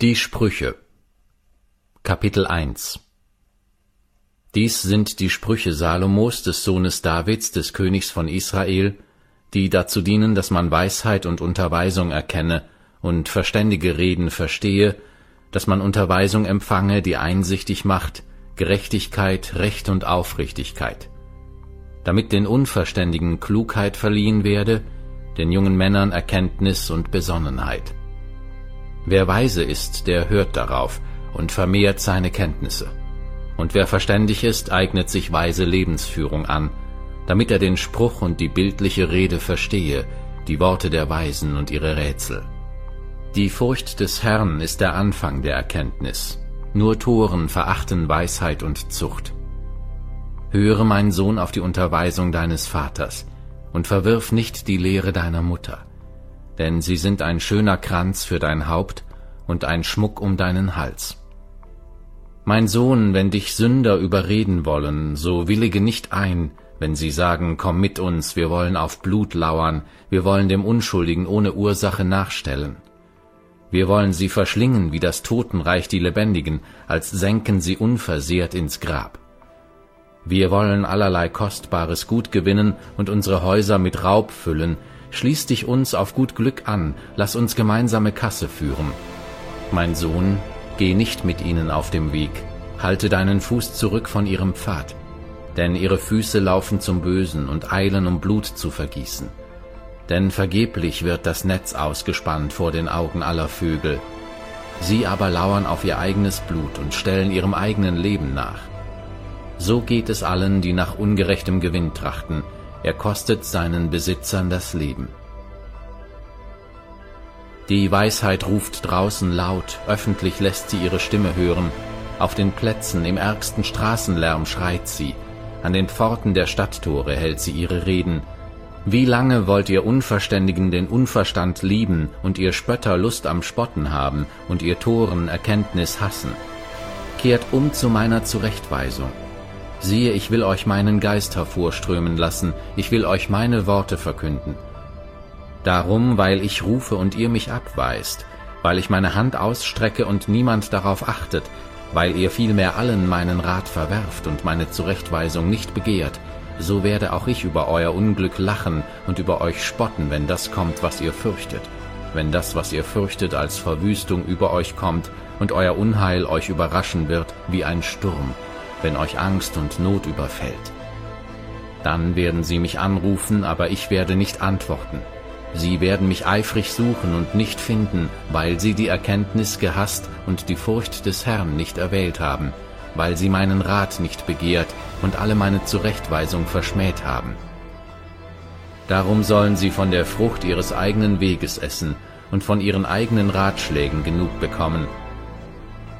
Die Sprüche. Kapitel 1 Dies sind die Sprüche Salomos, des Sohnes Davids, des Königs von Israel, die dazu dienen, dass man Weisheit und Unterweisung erkenne und verständige Reden verstehe, dass man Unterweisung empfange, die einsichtig macht, Gerechtigkeit, Recht und Aufrichtigkeit, damit den Unverständigen Klugheit verliehen werde, den jungen Männern Erkenntnis und Besonnenheit. Wer weise ist, der hört darauf und vermehrt seine Kenntnisse. Und wer verständig ist, eignet sich weise Lebensführung an, damit er den Spruch und die bildliche Rede verstehe, die Worte der Weisen und ihre Rätsel. Die Furcht des Herrn ist der Anfang der Erkenntnis. Nur Toren verachten Weisheit und Zucht. Höre, mein Sohn, auf die Unterweisung deines Vaters und verwirf nicht die Lehre deiner Mutter denn sie sind ein schöner Kranz für dein Haupt und ein Schmuck um deinen Hals. Mein Sohn, wenn dich Sünder überreden wollen, so willige nicht ein, wenn sie sagen, komm mit uns, wir wollen auf Blut lauern, wir wollen dem Unschuldigen ohne Ursache nachstellen. Wir wollen sie verschlingen wie das Totenreich die Lebendigen, als senken sie unversehrt ins Grab. Wir wollen allerlei kostbares Gut gewinnen und unsere Häuser mit Raub füllen, Schließ dich uns auf gut Glück an, lass uns gemeinsame Kasse führen. Mein Sohn, geh nicht mit ihnen auf dem Weg, halte deinen Fuß zurück von ihrem Pfad, denn ihre Füße laufen zum Bösen und eilen, um Blut zu vergießen. Denn vergeblich wird das Netz ausgespannt vor den Augen aller Vögel. Sie aber lauern auf ihr eigenes Blut und stellen ihrem eigenen Leben nach. So geht es allen, die nach ungerechtem Gewinn trachten, er kostet seinen Besitzern das Leben. Die Weisheit ruft draußen laut, öffentlich lässt sie ihre Stimme hören, auf den Plätzen im ärgsten Straßenlärm schreit sie, an den Pforten der Stadttore hält sie ihre Reden. Wie lange wollt ihr Unverständigen den Unverstand lieben und ihr Spötter Lust am Spotten haben und ihr Toren Erkenntnis hassen? Kehrt um zu meiner Zurechtweisung Siehe, ich will euch meinen Geist hervorströmen lassen, ich will euch meine Worte verkünden. Darum, weil ich rufe und ihr mich abweist, weil ich meine Hand ausstrecke und niemand darauf achtet, weil ihr vielmehr allen meinen Rat verwerft und meine Zurechtweisung nicht begehrt, so werde auch ich über euer Unglück lachen und über euch spotten, wenn das kommt, was ihr fürchtet, wenn das, was ihr fürchtet, als Verwüstung über euch kommt und euer Unheil euch überraschen wird wie ein Sturm, wenn euch Angst und Not überfällt. Dann werden sie mich anrufen, aber ich werde nicht antworten. Sie werden mich eifrig suchen und nicht finden, weil sie die Erkenntnis gehasst und die Furcht des Herrn nicht erwählt haben, weil sie meinen Rat nicht begehrt und alle meine Zurechtweisung verschmäht haben. Darum sollen sie von der Frucht ihres eigenen Weges essen und von ihren eigenen Ratschlägen genug bekommen,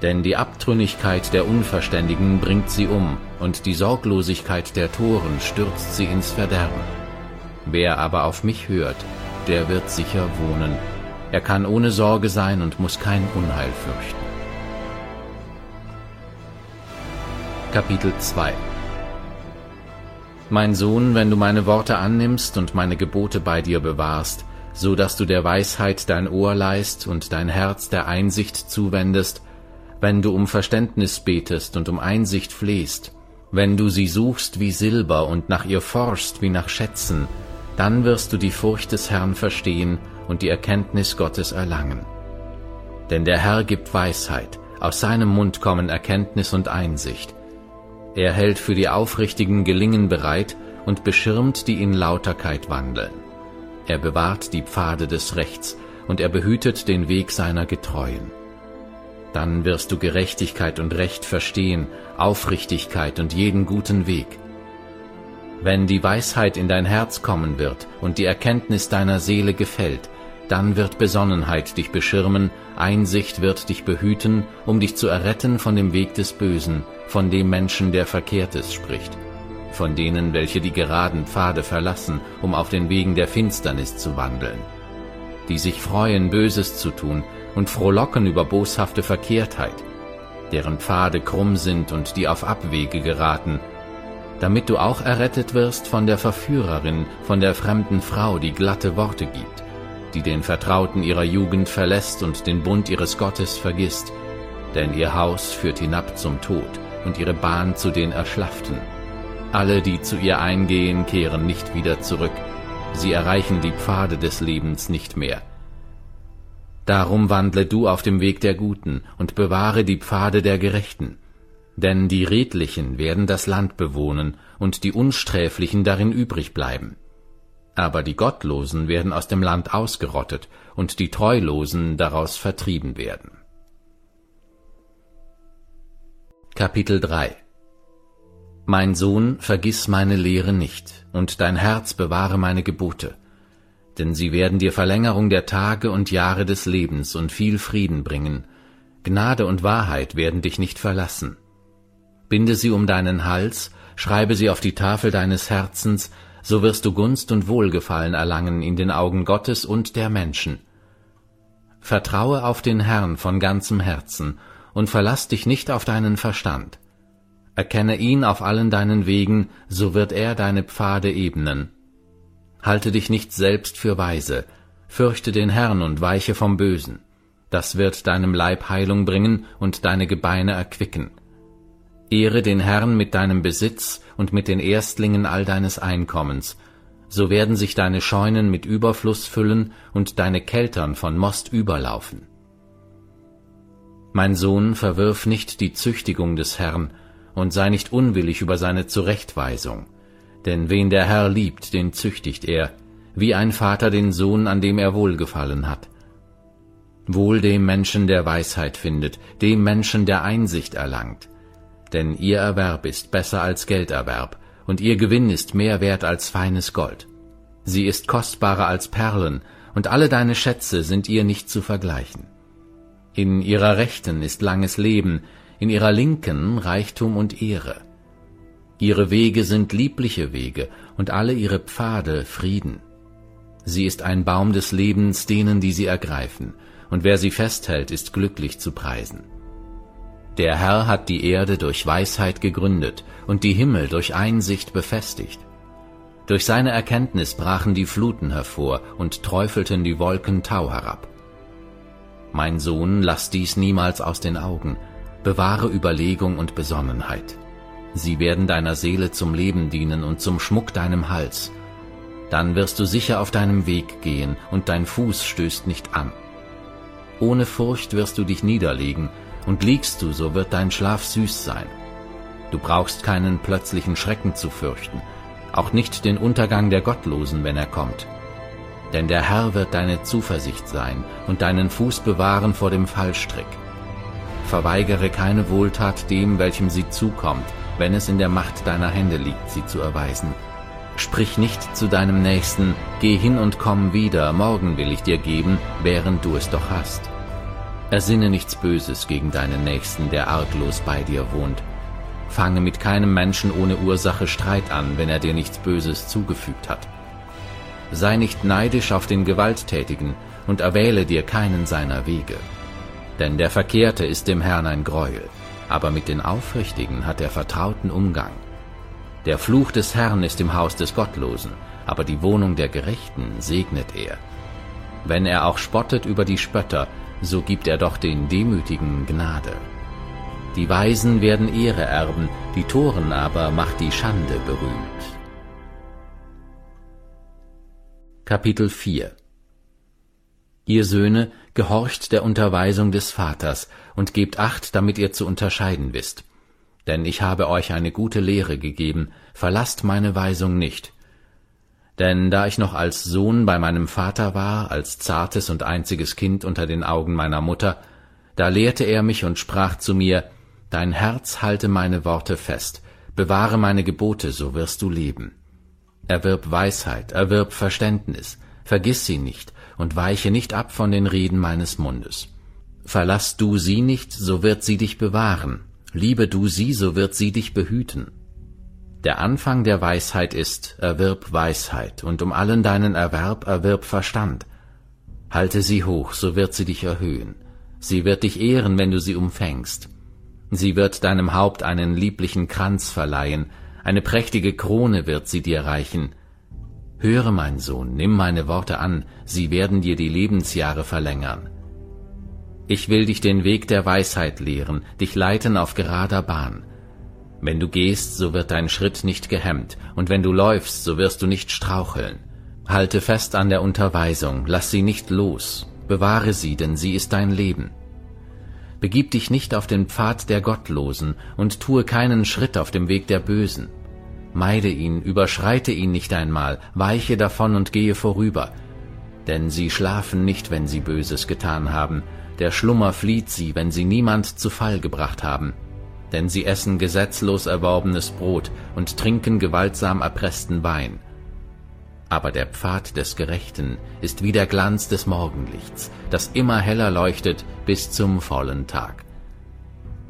denn die Abtrünnigkeit der Unverständigen bringt sie um, und die Sorglosigkeit der Toren stürzt sie ins Verderben. Wer aber auf mich hört, der wird sicher wohnen. Er kann ohne Sorge sein und muss kein Unheil fürchten. Kapitel 2 Mein Sohn, wenn du meine Worte annimmst und meine Gebote bei dir bewahrst, so dass du der Weisheit dein Ohr leist und dein Herz der Einsicht zuwendest, wenn du um Verständnis betest und um Einsicht flehst, wenn du sie suchst wie Silber und nach ihr forschst wie nach Schätzen, dann wirst du die Furcht des Herrn verstehen und die Erkenntnis Gottes erlangen. Denn der Herr gibt Weisheit, aus seinem Mund kommen Erkenntnis und Einsicht. Er hält für die Aufrichtigen Gelingen bereit und beschirmt die in Lauterkeit wandeln. Er bewahrt die Pfade des Rechts und er behütet den Weg seiner Getreuen. Dann wirst du Gerechtigkeit und Recht verstehen, Aufrichtigkeit und jeden guten Weg. Wenn die Weisheit in dein Herz kommen wird und die Erkenntnis deiner Seele gefällt, dann wird Besonnenheit dich beschirmen, Einsicht wird dich behüten, um dich zu erretten von dem Weg des Bösen, von dem Menschen, der Verkehrtes spricht, von denen, welche die geraden Pfade verlassen, um auf den Wegen der Finsternis zu wandeln, die sich freuen, Böses zu tun, und frohlocken über boshafte Verkehrtheit, deren Pfade krumm sind und die auf Abwege geraten, damit du auch errettet wirst von der Verführerin, von der fremden Frau, die glatte Worte gibt, die den Vertrauten ihrer Jugend verlässt und den Bund ihres Gottes vergisst, denn ihr Haus führt hinab zum Tod und ihre Bahn zu den Erschlafften. Alle, die zu ihr eingehen, kehren nicht wieder zurück, sie erreichen die Pfade des Lebens nicht mehr. Darum wandle du auf dem Weg der Guten und bewahre die Pfade der Gerechten. Denn die Redlichen werden das Land bewohnen und die Unsträflichen darin übrig bleiben. Aber die Gottlosen werden aus dem Land ausgerottet und die Treulosen daraus vertrieben werden. Kapitel 3 Mein Sohn, vergiss meine Lehre nicht, und dein Herz bewahre meine Gebote, denn sie werden dir Verlängerung der Tage und Jahre des Lebens und viel Frieden bringen. Gnade und Wahrheit werden dich nicht verlassen. Binde sie um deinen Hals, schreibe sie auf die Tafel deines Herzens, so wirst du Gunst und Wohlgefallen erlangen in den Augen Gottes und der Menschen. Vertraue auf den Herrn von ganzem Herzen und verlass dich nicht auf deinen Verstand. Erkenne ihn auf allen deinen Wegen, so wird er deine Pfade ebnen. Halte dich nicht selbst für weise, fürchte den Herrn und weiche vom Bösen. Das wird deinem Leib Heilung bringen und deine Gebeine erquicken. Ehre den Herrn mit deinem Besitz und mit den Erstlingen all deines Einkommens, so werden sich deine Scheunen mit Überfluss füllen und deine Keltern von Most überlaufen. Mein Sohn, verwirf nicht die Züchtigung des Herrn und sei nicht unwillig über seine Zurechtweisung, denn wen der Herr liebt, den züchtigt er, wie ein Vater den Sohn, an dem er wohlgefallen hat. Wohl dem Menschen, der Weisheit findet, dem Menschen, der Einsicht erlangt, denn ihr Erwerb ist besser als Gelderwerb, und ihr Gewinn ist mehr wert als feines Gold. Sie ist kostbarer als Perlen, und alle deine Schätze sind ihr nicht zu vergleichen. In ihrer Rechten ist langes Leben, in ihrer Linken Reichtum und Ehre. Ihre Wege sind liebliche Wege, und alle ihre Pfade Frieden. Sie ist ein Baum des Lebens denen, die sie ergreifen, und wer sie festhält, ist glücklich zu preisen. Der Herr hat die Erde durch Weisheit gegründet und die Himmel durch Einsicht befestigt. Durch seine Erkenntnis brachen die Fluten hervor und träufelten die Wolken Tau herab. Mein Sohn, lass dies niemals aus den Augen, bewahre Überlegung und Besonnenheit. Sie werden deiner Seele zum Leben dienen und zum Schmuck deinem Hals. Dann wirst du sicher auf deinem Weg gehen und dein Fuß stößt nicht an. Ohne Furcht wirst du dich niederlegen und liegst du, so wird dein Schlaf süß sein. Du brauchst keinen plötzlichen Schrecken zu fürchten, auch nicht den Untergang der Gottlosen, wenn er kommt. Denn der Herr wird deine Zuversicht sein und deinen Fuß bewahren vor dem Fallstrick. Verweigere keine Wohltat dem, welchem sie zukommt, wenn es in der Macht deiner Hände liegt, sie zu erweisen. Sprich nicht zu deinem Nächsten, geh hin und komm wieder, morgen will ich dir geben, während du es doch hast. Ersinne nichts Böses gegen deinen Nächsten, der arglos bei dir wohnt. Fange mit keinem Menschen ohne Ursache Streit an, wenn er dir nichts Böses zugefügt hat. Sei nicht neidisch auf den Gewalttätigen und erwähle dir keinen seiner Wege. Denn der Verkehrte ist dem Herrn ein Greuel, aber mit den Aufrichtigen hat er vertrauten Umgang. Der Fluch des Herrn ist im Haus des Gottlosen, aber die Wohnung der Gerechten segnet er. Wenn er auch spottet über die Spötter, so gibt er doch den Demütigen Gnade. Die Weisen werden Ehre erben, die Toren aber macht die Schande berühmt. Kapitel 4 Ihr Söhne, gehorcht der Unterweisung des Vaters und gebt Acht, damit ihr zu unterscheiden wisst. Denn ich habe euch eine gute Lehre gegeben, verlasst meine Weisung nicht, denn da ich noch als Sohn bei meinem Vater war, als zartes und einziges Kind unter den Augen meiner Mutter, da lehrte er mich und sprach zu mir, Dein Herz halte meine Worte fest, bewahre meine Gebote, so wirst du leben. Erwirb Weisheit, erwirb Verständnis, vergiss sie nicht und weiche nicht ab von den Reden meines Mundes. Verlass du sie nicht, so wird sie dich bewahren, liebe du sie, so wird sie dich behüten. Der Anfang der Weisheit ist, erwirb Weisheit, und um allen deinen Erwerb erwirb Verstand. Halte sie hoch, so wird sie dich erhöhen. Sie wird dich ehren, wenn du sie umfängst. Sie wird deinem Haupt einen lieblichen Kranz verleihen, eine prächtige Krone wird sie dir reichen. Höre, mein Sohn, nimm meine Worte an, sie werden dir die Lebensjahre verlängern. Ich will dich den Weg der Weisheit lehren, dich leiten auf gerader Bahn. Wenn du gehst, so wird dein Schritt nicht gehemmt, und wenn du läufst, so wirst du nicht straucheln. Halte fest an der Unterweisung, lass sie nicht los, bewahre sie, denn sie ist dein Leben. Begib dich nicht auf den Pfad der Gottlosen und tue keinen Schritt auf dem Weg der Bösen. Meide ihn, überschreite ihn nicht einmal, weiche davon und gehe vorüber. Denn sie schlafen nicht, wenn sie Böses getan haben, der Schlummer flieht sie, wenn sie niemand zu Fall gebracht haben. Denn sie essen gesetzlos erworbenes Brot und trinken gewaltsam erpressten Wein. Aber der Pfad des Gerechten ist wie der Glanz des Morgenlichts, das immer heller leuchtet bis zum vollen Tag.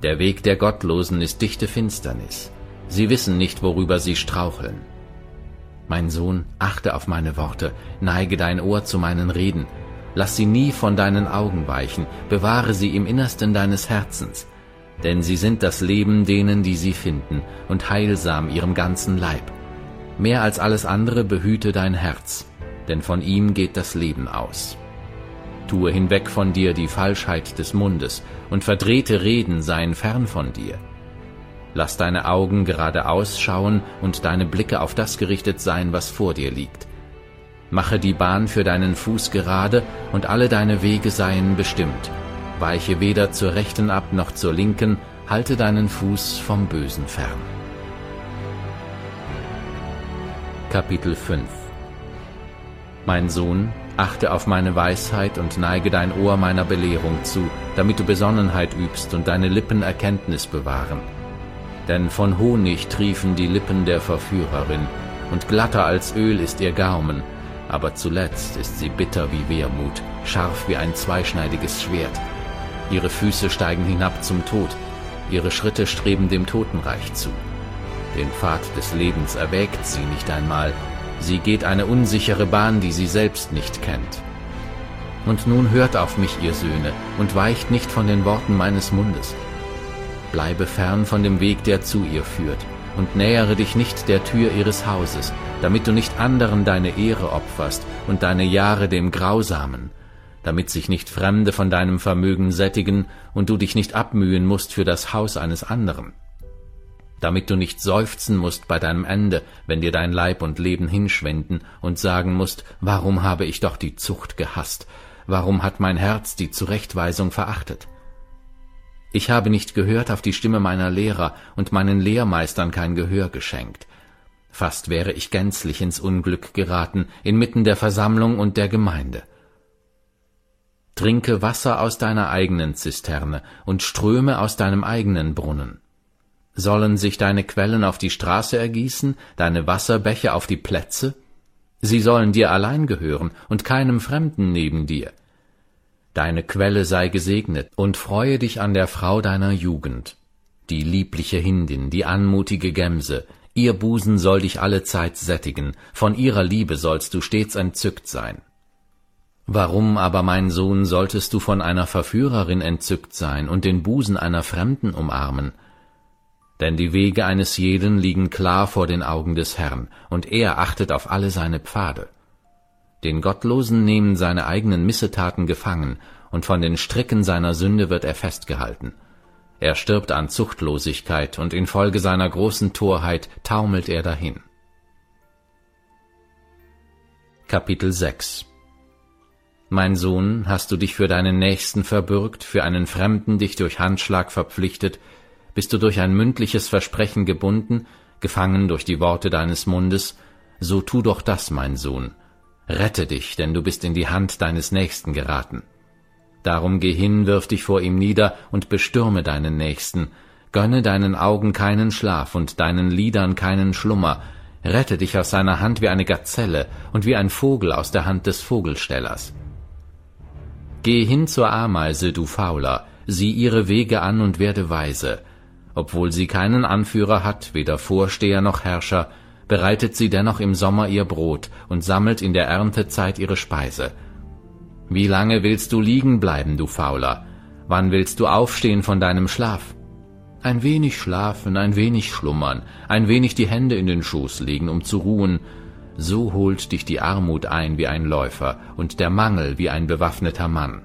Der Weg der Gottlosen ist dichte Finsternis. Sie wissen nicht, worüber sie straucheln. Mein Sohn, achte auf meine Worte, neige dein Ohr zu meinen Reden, Lass sie nie von deinen Augen weichen, bewahre sie im Innersten deines Herzens, denn sie sind das Leben denen, die sie finden, und heilsam ihrem ganzen Leib. Mehr als alles andere behüte dein Herz, denn von ihm geht das Leben aus. Tue hinweg von dir die Falschheit des Mundes, und verdrehte Reden seien fern von dir. Lass deine Augen geradeaus schauen und deine Blicke auf das gerichtet sein, was vor dir liegt. Mache die Bahn für deinen Fuß gerade, und alle deine Wege seien bestimmt. Weiche weder zur rechten ab noch zur linken, halte deinen Fuß vom Bösen fern. Kapitel 5 Mein Sohn, achte auf meine Weisheit und neige dein Ohr meiner Belehrung zu, damit du Besonnenheit übst und deine Lippen Erkenntnis bewahren. Denn von Honig triefen die Lippen der Verführerin, und glatter als Öl ist ihr Gaumen, aber zuletzt ist sie bitter wie Wermut, scharf wie ein zweischneidiges Schwert. Ihre Füße steigen hinab zum Tod, ihre Schritte streben dem Totenreich zu. Den Pfad des Lebens erwägt sie nicht einmal, sie geht eine unsichere Bahn, die sie selbst nicht kennt. Und nun hört auf mich, ihr Söhne, und weicht nicht von den Worten meines Mundes. Bleibe fern von dem Weg, der zu ihr führt, und nähere dich nicht der Tür ihres Hauses, damit du nicht anderen deine Ehre opferst und deine Jahre dem Grausamen, damit sich nicht Fremde von deinem Vermögen sättigen und du dich nicht abmühen musst für das Haus eines anderen, damit du nicht seufzen musst bei deinem Ende, wenn dir dein Leib und Leben hinschwenden und sagen musst, warum habe ich doch die Zucht gehasst, warum hat mein Herz die Zurechtweisung verachtet? Ich habe nicht gehört auf die Stimme meiner Lehrer und meinen Lehrmeistern kein Gehör geschenkt. Fast wäre ich gänzlich ins Unglück geraten, inmitten der Versammlung und der Gemeinde. Trinke Wasser aus deiner eigenen Zisterne und Ströme aus deinem eigenen Brunnen. Sollen sich deine Quellen auf die Straße ergießen, deine Wasserbäche auf die Plätze? Sie sollen dir allein gehören und keinem Fremden neben dir. Deine Quelle sei gesegnet, und freue dich an der Frau deiner Jugend, die liebliche Hindin, die anmutige Gemse, ihr Busen soll dich allezeit sättigen, von ihrer Liebe sollst du stets entzückt sein. Warum aber, mein Sohn, solltest du von einer Verführerin entzückt sein und den Busen einer Fremden umarmen? Denn die Wege eines jeden liegen klar vor den Augen des Herrn, und er achtet auf alle seine Pfade. Den Gottlosen nehmen seine eigenen Missetaten gefangen, und von den Stricken seiner Sünde wird er festgehalten. Er stirbt an Zuchtlosigkeit, und infolge seiner großen Torheit taumelt er dahin. Kapitel 6 Mein Sohn, hast du dich für deinen Nächsten verbürgt, für einen Fremden dich durch Handschlag verpflichtet, bist du durch ein mündliches Versprechen gebunden, gefangen durch die Worte deines Mundes, so tu doch das, mein Sohn, Rette dich, denn du bist in die Hand deines Nächsten geraten. Darum geh hin, wirf dich vor ihm nieder und bestürme deinen Nächsten. Gönne deinen Augen keinen Schlaf und deinen Lidern keinen Schlummer. Rette dich aus seiner Hand wie eine Gazelle und wie ein Vogel aus der Hand des Vogelstellers. Geh hin zur Ameise, du Fauler, sieh ihre Wege an und werde weise. Obwohl sie keinen Anführer hat, weder Vorsteher noch Herrscher, bereitet sie dennoch im Sommer ihr Brot und sammelt in der Erntezeit ihre Speise. Wie lange willst du liegen bleiben, du Fauler? Wann willst du aufstehen von deinem Schlaf? Ein wenig schlafen, ein wenig schlummern, ein wenig die Hände in den Schoß legen, um zu ruhen, so holt dich die Armut ein wie ein Läufer und der Mangel wie ein bewaffneter Mann.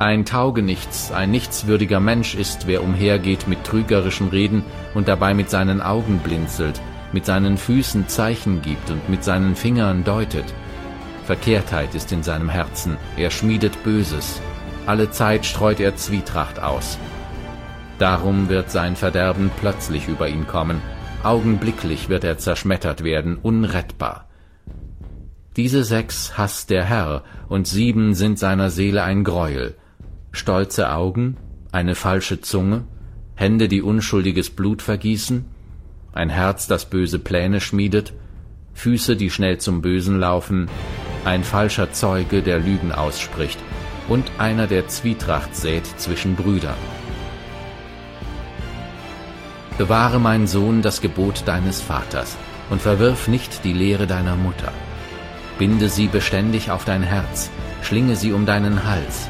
Ein Taugenichts, ein nichtswürdiger Mensch ist, wer umhergeht mit trügerischen Reden und dabei mit seinen Augen blinzelt, mit seinen Füßen Zeichen gibt und mit seinen Fingern deutet. Verkehrtheit ist in seinem Herzen, er schmiedet Böses, alle Zeit streut er Zwietracht aus. Darum wird sein Verderben plötzlich über ihn kommen, augenblicklich wird er zerschmettert werden, unrettbar. Diese sechs hasst der Herr, und sieben sind seiner Seele ein Greuel. Stolze Augen, eine falsche Zunge, Hände, die unschuldiges Blut vergießen, ein Herz, das böse Pläne schmiedet, Füße, die schnell zum Bösen laufen, ein falscher Zeuge, der Lügen ausspricht, und einer, der Zwietracht sät zwischen Brüdern. Bewahre, mein Sohn, das Gebot deines Vaters und verwirf nicht die Lehre deiner Mutter. Binde sie beständig auf dein Herz, schlinge sie um deinen Hals.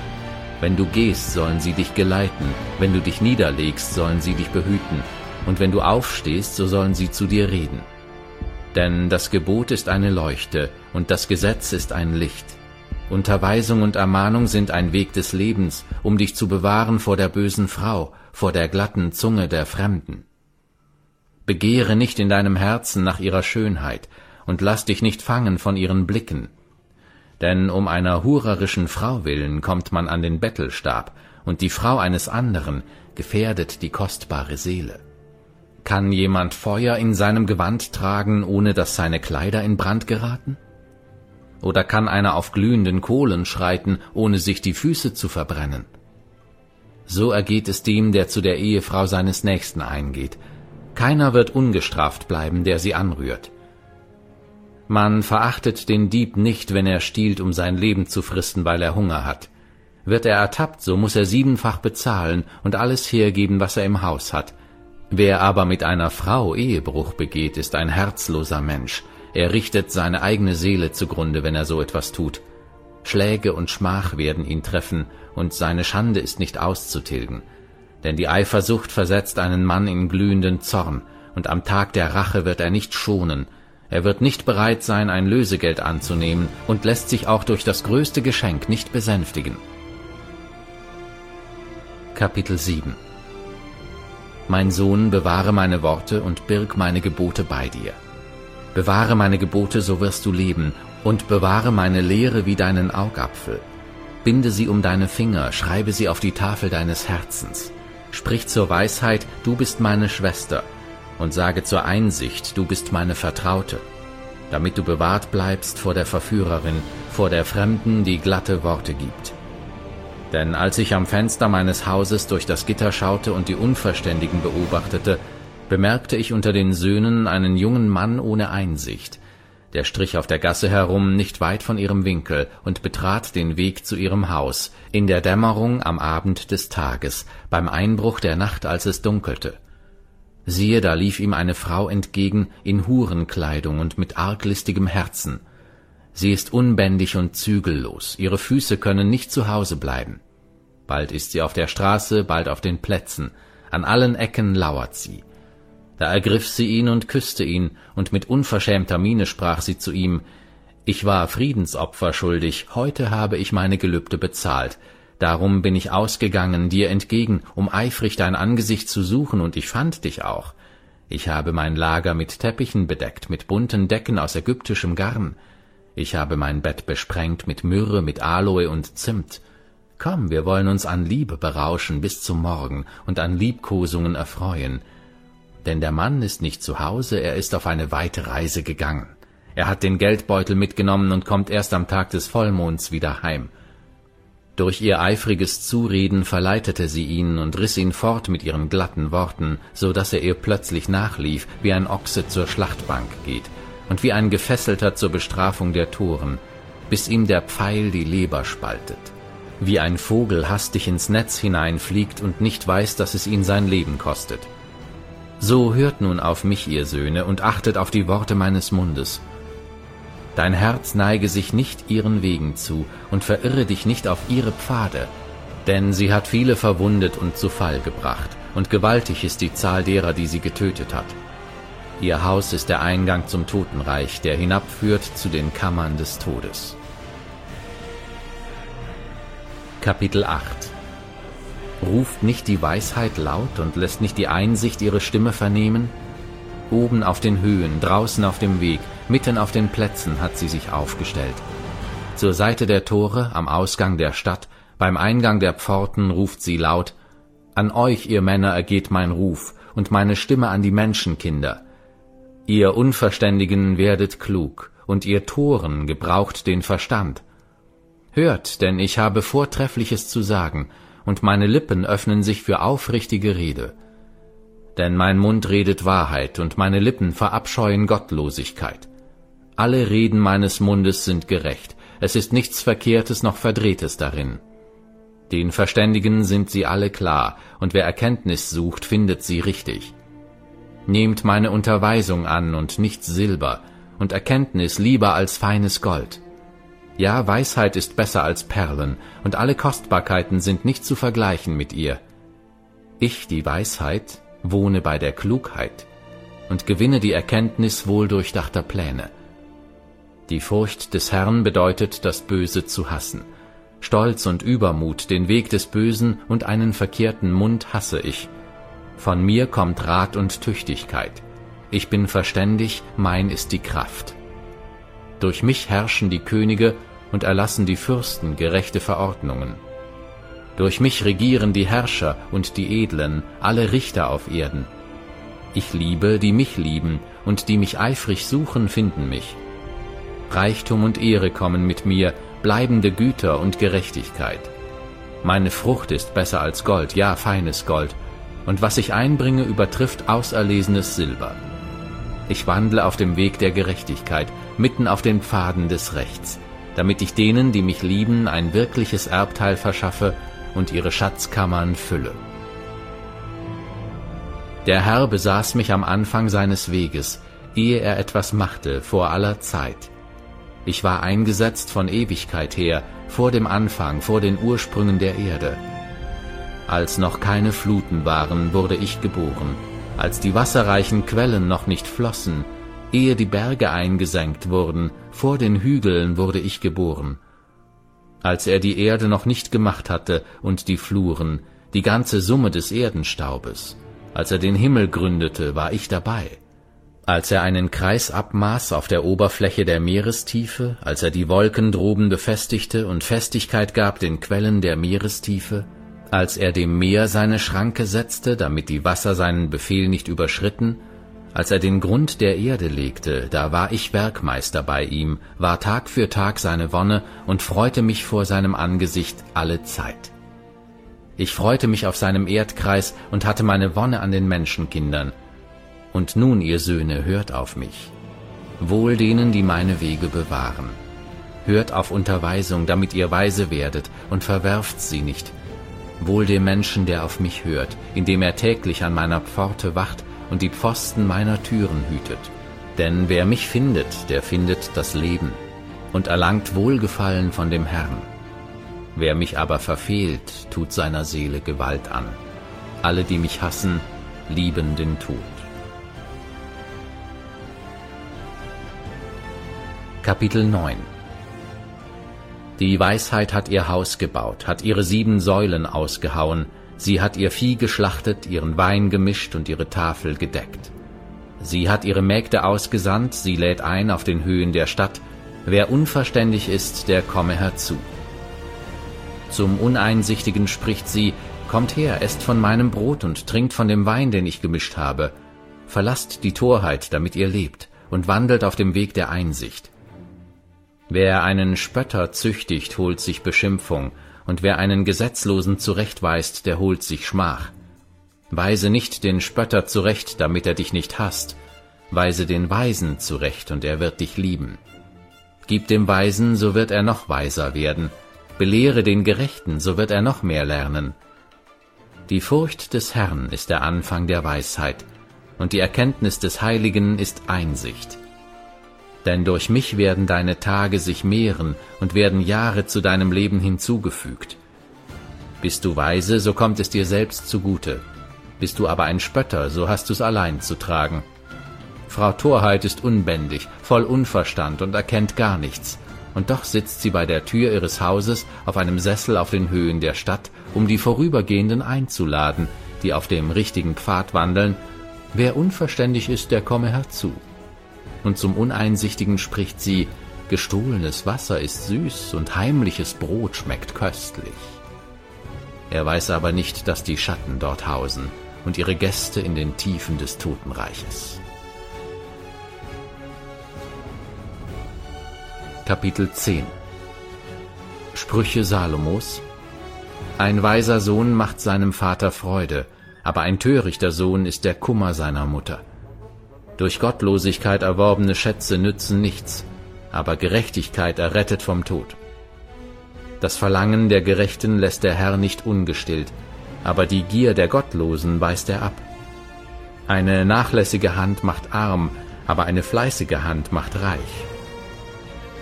Wenn du gehst, sollen sie dich geleiten, wenn du dich niederlegst, sollen sie dich behüten, und wenn du aufstehst, so sollen sie zu dir reden. Denn das Gebot ist eine Leuchte, und das Gesetz ist ein Licht. Unterweisung und Ermahnung sind ein Weg des Lebens, um dich zu bewahren vor der bösen Frau, vor der glatten Zunge der Fremden. Begehre nicht in deinem Herzen nach ihrer Schönheit und lass dich nicht fangen von ihren Blicken. Denn um einer hurerischen Frau willen kommt man an den Bettelstab, und die Frau eines anderen gefährdet die kostbare Seele. Kann jemand Feuer in seinem Gewand tragen, ohne dass seine Kleider in Brand geraten? Oder kann einer auf glühenden Kohlen schreiten, ohne sich die Füße zu verbrennen? So ergeht es dem, der zu der Ehefrau seines Nächsten eingeht, keiner wird ungestraft bleiben, der sie anrührt. Man verachtet den Dieb nicht, wenn er stiehlt, um sein Leben zu fristen, weil er Hunger hat. Wird er ertappt, so muss er siebenfach bezahlen und alles hergeben, was er im Haus hat. Wer aber mit einer Frau Ehebruch begeht, ist ein herzloser Mensch. Er richtet seine eigene Seele zugrunde, wenn er so etwas tut. Schläge und Schmach werden ihn treffen, und seine Schande ist nicht auszutilgen denn die Eifersucht versetzt einen Mann in glühenden Zorn, und am Tag der Rache wird er nicht schonen, er wird nicht bereit sein, ein Lösegeld anzunehmen und lässt sich auch durch das größte Geschenk nicht besänftigen. Kapitel 7 Mein Sohn, bewahre meine Worte und birg meine Gebote bei dir. Bewahre meine Gebote, so wirst du leben, und bewahre meine Lehre wie deinen Augapfel. Binde sie um deine Finger, schreibe sie auf die Tafel deines Herzens Sprich zur Weisheit, du bist meine Schwester, und sage zur Einsicht, du bist meine Vertraute, damit du bewahrt bleibst vor der Verführerin, vor der Fremden, die glatte Worte gibt. Denn als ich am Fenster meines Hauses durch das Gitter schaute und die Unverständigen beobachtete, bemerkte ich unter den Söhnen einen jungen Mann ohne Einsicht, der strich auf der Gasse herum, nicht weit von ihrem Winkel, und betrat den Weg zu ihrem Haus, in der Dämmerung am Abend des Tages, beim Einbruch der Nacht, als es dunkelte. Siehe, da lief ihm eine Frau entgegen, in Hurenkleidung und mit arglistigem Herzen. Sie ist unbändig und zügellos, ihre Füße können nicht zu Hause bleiben. Bald ist sie auf der Straße, bald auf den Plätzen, an allen Ecken lauert sie. Da ergriff sie ihn und küsste ihn, und mit unverschämter Miene sprach sie zu ihm, Ich war Friedensopfer schuldig, heute habe ich meine Gelübde bezahlt, darum bin ich ausgegangen dir entgegen, um eifrig dein Angesicht zu suchen, und ich fand dich auch. Ich habe mein Lager mit Teppichen bedeckt, mit bunten Decken aus ägyptischem Garn. Ich habe mein Bett besprengt mit Myrrhe, mit Aloe und Zimt. Komm, wir wollen uns an Liebe berauschen bis zum Morgen und an Liebkosungen erfreuen. Denn der Mann ist nicht zu Hause, er ist auf eine weite Reise gegangen. Er hat den Geldbeutel mitgenommen und kommt erst am Tag des Vollmonds wieder heim. Durch ihr eifriges Zureden verleitete sie ihn und riss ihn fort mit ihren glatten Worten, so dass er ihr plötzlich nachlief, wie ein Ochse zur Schlachtbank geht und wie ein Gefesselter zur Bestrafung der Toren, bis ihm der Pfeil die Leber spaltet, wie ein Vogel hastig ins Netz hineinfliegt und nicht weiß, dass es ihn sein Leben kostet. So hört nun auf mich, ihr Söhne, und achtet auf die Worte meines Mundes. Dein Herz neige sich nicht ihren Wegen zu und verirre dich nicht auf ihre Pfade, denn sie hat viele verwundet und zu Fall gebracht, und gewaltig ist die Zahl derer, die sie getötet hat. Ihr Haus ist der Eingang zum Totenreich, der hinabführt zu den Kammern des Todes. Kapitel 8 Ruft nicht die Weisheit laut und lässt nicht die Einsicht ihre Stimme vernehmen? Oben auf den Höhen, draußen auf dem Weg, mitten auf den Plätzen hat sie sich aufgestellt. Zur Seite der Tore, am Ausgang der Stadt, beim Eingang der Pforten ruft sie laut, An euch, ihr Männer, ergeht mein Ruf, und meine Stimme an die Menschenkinder. Ihr Unverständigen werdet klug, und ihr Toren gebraucht den Verstand. Hört, denn ich habe Vortreffliches zu sagen, und meine Lippen öffnen sich für aufrichtige Rede. Denn mein Mund redet Wahrheit, und meine Lippen verabscheuen Gottlosigkeit. Alle Reden meines Mundes sind gerecht, es ist nichts Verkehrtes noch Verdrehtes darin. Den Verständigen sind sie alle klar, und wer Erkenntnis sucht, findet sie richtig. Nehmt meine Unterweisung an und nicht Silber, und Erkenntnis lieber als feines Gold. Ja, Weisheit ist besser als Perlen, und alle Kostbarkeiten sind nicht zu vergleichen mit ihr. Ich, die Weisheit, wohne bei der Klugheit und gewinne die Erkenntnis wohldurchdachter Pläne. Die Furcht des Herrn bedeutet, das Böse zu hassen. Stolz und Übermut, den Weg des Bösen und einen verkehrten Mund hasse ich. Von mir kommt Rat und Tüchtigkeit. Ich bin verständig, mein ist die Kraft. Durch mich herrschen die Könige und erlassen die Fürsten gerechte Verordnungen. Durch mich regieren die Herrscher und die Edlen, alle Richter auf Erden. Ich liebe, die mich lieben, und die mich eifrig suchen, finden mich. Reichtum und Ehre kommen mit mir, bleibende Güter und Gerechtigkeit. Meine Frucht ist besser als Gold, ja feines Gold, und was ich einbringe, übertrifft auserlesenes Silber. Ich wandle auf dem Weg der Gerechtigkeit, mitten auf den Pfaden des Rechts, damit ich denen, die mich lieben, ein wirkliches Erbteil verschaffe und ihre Schatzkammern fülle. Der Herr besaß mich am Anfang seines Weges, ehe er etwas machte, vor aller Zeit. Ich war eingesetzt von Ewigkeit her, vor dem Anfang, vor den Ursprüngen der Erde. Als noch keine Fluten waren, wurde ich geboren, als die wasserreichen Quellen noch nicht flossen, ehe die Berge eingesenkt wurden, vor den Hügeln wurde ich geboren. Als er die Erde noch nicht gemacht hatte und die Fluren, die ganze Summe des Erdenstaubes, als er den Himmel gründete, war ich dabei. Als er einen Kreis abmaß auf der Oberfläche der Meerestiefe, als er die Wolken droben befestigte und Festigkeit gab den Quellen der Meerestiefe, als er dem Meer seine Schranke setzte, damit die Wasser seinen Befehl nicht überschritten, als er den Grund der Erde legte, da war ich Werkmeister bei ihm, war Tag für Tag seine Wonne und freute mich vor seinem Angesicht alle Zeit. Ich freute mich auf seinem Erdkreis und hatte meine Wonne an den Menschenkindern. Und nun, ihr Söhne, hört auf mich. Wohl denen, die meine Wege bewahren. Hört auf Unterweisung, damit ihr weise werdet, und verwerft sie nicht, Wohl dem Menschen, der auf mich hört, indem er täglich an meiner Pforte wacht und die Pfosten meiner Türen hütet. Denn wer mich findet, der findet das Leben und erlangt Wohlgefallen von dem Herrn. Wer mich aber verfehlt, tut seiner Seele Gewalt an. Alle, die mich hassen, lieben den Tod. Kapitel 9 die Weisheit hat ihr Haus gebaut, hat ihre sieben Säulen ausgehauen, sie hat ihr Vieh geschlachtet, ihren Wein gemischt und ihre Tafel gedeckt. Sie hat ihre Mägde ausgesandt, sie lädt ein auf den Höhen der Stadt, wer unverständig ist, der komme herzu. Zum Uneinsichtigen spricht sie, Kommt her, esst von meinem Brot und trinkt von dem Wein, den ich gemischt habe. Verlasst die Torheit, damit ihr lebt, und wandelt auf dem Weg der Einsicht. Wer einen Spötter züchtigt, holt sich Beschimpfung, und wer einen Gesetzlosen zurechtweist, der holt sich Schmach. Weise nicht den Spötter zurecht, damit er dich nicht hasst, weise den Weisen zurecht, und er wird dich lieben. Gib dem Weisen, so wird er noch weiser werden, belehre den Gerechten, so wird er noch mehr lernen. Die Furcht des Herrn ist der Anfang der Weisheit, und die Erkenntnis des Heiligen ist Einsicht denn durch mich werden deine Tage sich mehren und werden Jahre zu deinem Leben hinzugefügt. Bist du weise, so kommt es dir selbst zugute. Bist du aber ein Spötter, so hast du's allein zu tragen. Frau Torheit ist unbändig, voll Unverstand und erkennt gar nichts, und doch sitzt sie bei der Tür ihres Hauses auf einem Sessel auf den Höhen der Stadt, um die Vorübergehenden einzuladen, die auf dem richtigen Pfad wandeln, wer unverständig ist, der komme herzu. Und zum Uneinsichtigen spricht sie, gestohlenes Wasser ist süß und heimliches Brot schmeckt köstlich. Er weiß aber nicht, dass die Schatten dort hausen und ihre Gäste in den Tiefen des Totenreiches. Kapitel 10 Sprüche Salomos Ein weiser Sohn macht seinem Vater Freude, aber ein törichter Sohn ist der Kummer seiner Mutter. Durch Gottlosigkeit erworbene Schätze nützen nichts, aber Gerechtigkeit errettet vom Tod. Das Verlangen der Gerechten lässt der Herr nicht ungestillt, aber die Gier der Gottlosen weist er ab. Eine nachlässige Hand macht arm, aber eine fleißige Hand macht reich.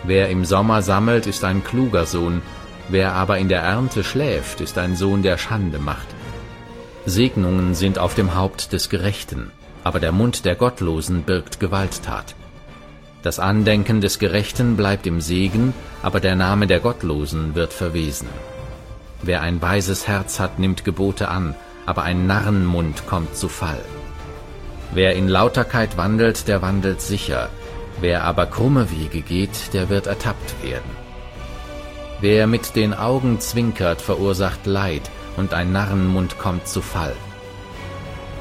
Wer im Sommer sammelt, ist ein kluger Sohn, wer aber in der Ernte schläft, ist ein Sohn, der Schande macht. Segnungen sind auf dem Haupt des Gerechten, aber der Mund der Gottlosen birgt Gewalttat. Das Andenken des Gerechten bleibt im Segen, aber der Name der Gottlosen wird verwesen. Wer ein weises Herz hat, nimmt Gebote an, aber ein Narrenmund kommt zu Fall. Wer in Lauterkeit wandelt, der wandelt sicher, wer aber krumme Wege geht, der wird ertappt werden. Wer mit den Augen zwinkert, verursacht Leid, und ein Narrenmund kommt zu Fall.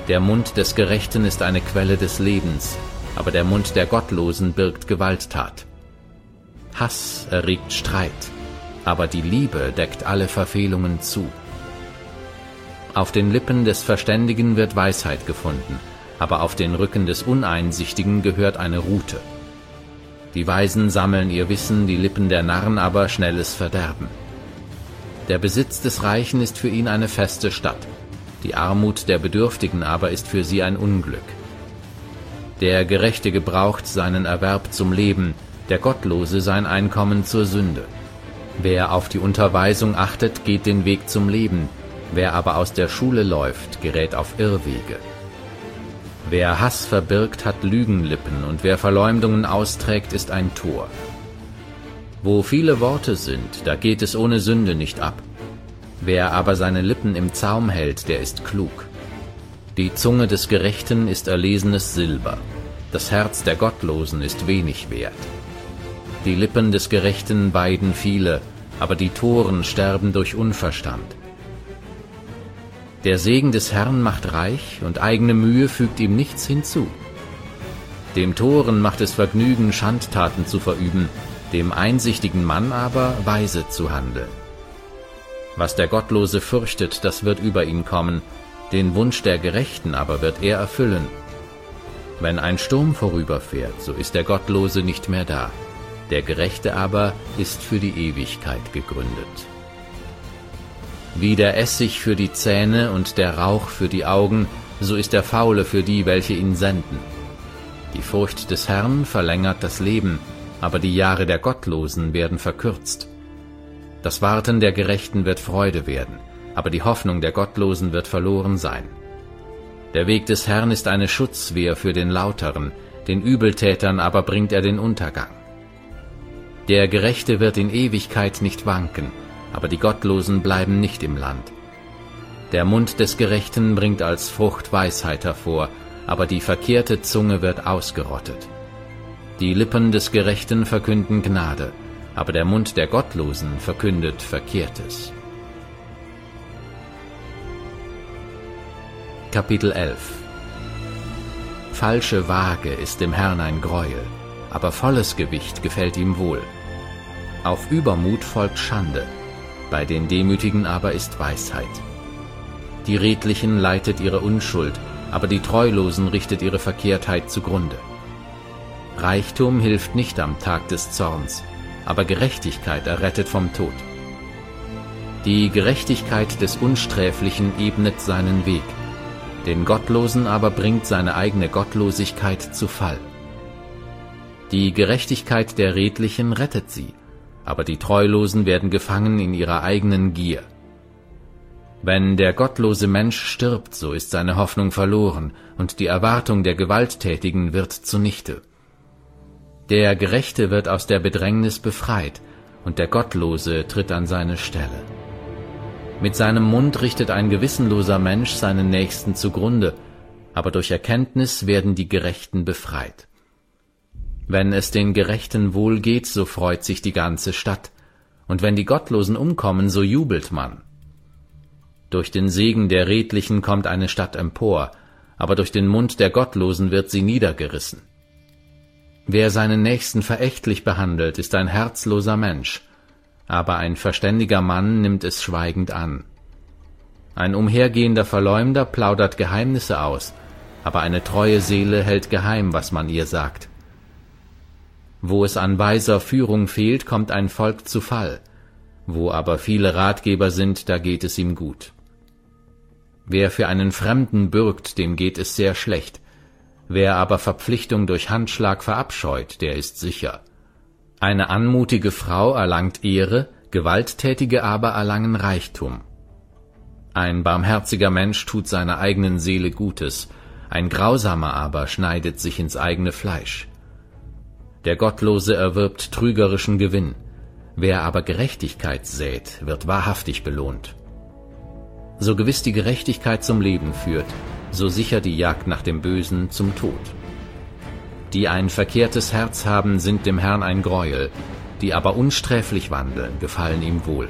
Der Mund des Gerechten ist eine Quelle des Lebens, aber der Mund der Gottlosen birgt Gewalttat. Hass erregt Streit, aber die Liebe deckt alle Verfehlungen zu. Auf den Lippen des Verständigen wird Weisheit gefunden, aber auf den Rücken des Uneinsichtigen gehört eine Rute. Die Weisen sammeln ihr Wissen, die Lippen der Narren aber schnelles Verderben. Der Besitz des Reichen ist für ihn eine feste Stadt, die Armut der Bedürftigen aber ist für sie ein Unglück. Der Gerechte gebraucht seinen Erwerb zum Leben, der Gottlose sein Einkommen zur Sünde. Wer auf die Unterweisung achtet, geht den Weg zum Leben, wer aber aus der Schule läuft, gerät auf Irrwege. Wer Hass verbirgt, hat Lügenlippen, und wer Verleumdungen austrägt, ist ein Tor. Wo viele Worte sind, da geht es ohne Sünde nicht ab. Wer aber seine Lippen im Zaum hält, der ist klug. Die Zunge des Gerechten ist erlesenes Silber, das Herz der Gottlosen ist wenig wert. Die Lippen des Gerechten weiden viele, aber die Toren sterben durch Unverstand. Der Segen des Herrn macht reich, und eigene Mühe fügt ihm nichts hinzu. Dem Toren macht es Vergnügen, Schandtaten zu verüben, dem einsichtigen Mann aber weise zu handeln. Was der Gottlose fürchtet, das wird über ihn kommen, den Wunsch der Gerechten aber wird er erfüllen. Wenn ein Sturm vorüberfährt, so ist der Gottlose nicht mehr da, der Gerechte aber ist für die Ewigkeit gegründet. Wie der Essig für die Zähne und der Rauch für die Augen, so ist der Faule für die, welche ihn senden. Die Furcht des Herrn verlängert das Leben, aber die Jahre der Gottlosen werden verkürzt. Das Warten der Gerechten wird Freude werden, aber die Hoffnung der Gottlosen wird verloren sein. Der Weg des Herrn ist eine Schutzwehr für den Lauteren, den Übeltätern aber bringt er den Untergang. Der Gerechte wird in Ewigkeit nicht wanken, aber die Gottlosen bleiben nicht im Land. Der Mund des Gerechten bringt als Frucht Weisheit hervor, aber die verkehrte Zunge wird ausgerottet. Die Lippen des Gerechten verkünden Gnade, aber der Mund der Gottlosen verkündet Verkehrtes. Kapitel 11 Falsche Waage ist dem Herrn ein Greuel, aber volles Gewicht gefällt ihm wohl. Auf Übermut folgt Schande, bei den Demütigen aber ist Weisheit. Die Redlichen leitet ihre Unschuld, aber die Treulosen richtet ihre Verkehrtheit zugrunde. Reichtum hilft nicht am Tag des Zorns, aber Gerechtigkeit errettet vom Tod. Die Gerechtigkeit des Unsträflichen ebnet seinen Weg, den Gottlosen aber bringt seine eigene Gottlosigkeit zu Fall. Die Gerechtigkeit der Redlichen rettet sie, aber die Treulosen werden gefangen in ihrer eigenen Gier. Wenn der gottlose Mensch stirbt, so ist seine Hoffnung verloren, und die Erwartung der Gewalttätigen wird zunichte. Der Gerechte wird aus der Bedrängnis befreit, und der Gottlose tritt an seine Stelle. Mit seinem Mund richtet ein gewissenloser Mensch seinen Nächsten zugrunde, aber durch Erkenntnis werden die Gerechten befreit. Wenn es den Gerechten wohl geht, so freut sich die ganze Stadt, und wenn die Gottlosen umkommen, so jubelt man. Durch den Segen der Redlichen kommt eine Stadt empor, aber durch den Mund der Gottlosen wird sie niedergerissen. Wer seinen Nächsten verächtlich behandelt, ist ein herzloser Mensch, aber ein verständiger Mann nimmt es schweigend an. Ein umhergehender Verleumder plaudert Geheimnisse aus, aber eine treue Seele hält geheim, was man ihr sagt. Wo es an weiser Führung fehlt, kommt ein Volk zu Fall, wo aber viele Ratgeber sind, da geht es ihm gut. Wer für einen Fremden bürgt, dem geht es sehr schlecht, wer aber Verpflichtung durch Handschlag verabscheut, der ist sicher. Eine anmutige Frau erlangt Ehre, Gewalttätige aber erlangen Reichtum. Ein barmherziger Mensch tut seiner eigenen Seele Gutes, ein Grausamer aber schneidet sich ins eigene Fleisch. Der Gottlose erwirbt trügerischen Gewinn, wer aber Gerechtigkeit sät, wird wahrhaftig belohnt. So gewiss die Gerechtigkeit zum Leben führt, so sicher die Jagd nach dem Bösen zum Tod. Die ein verkehrtes Herz haben, sind dem Herrn ein Greuel, die aber unsträflich wandeln, gefallen ihm wohl.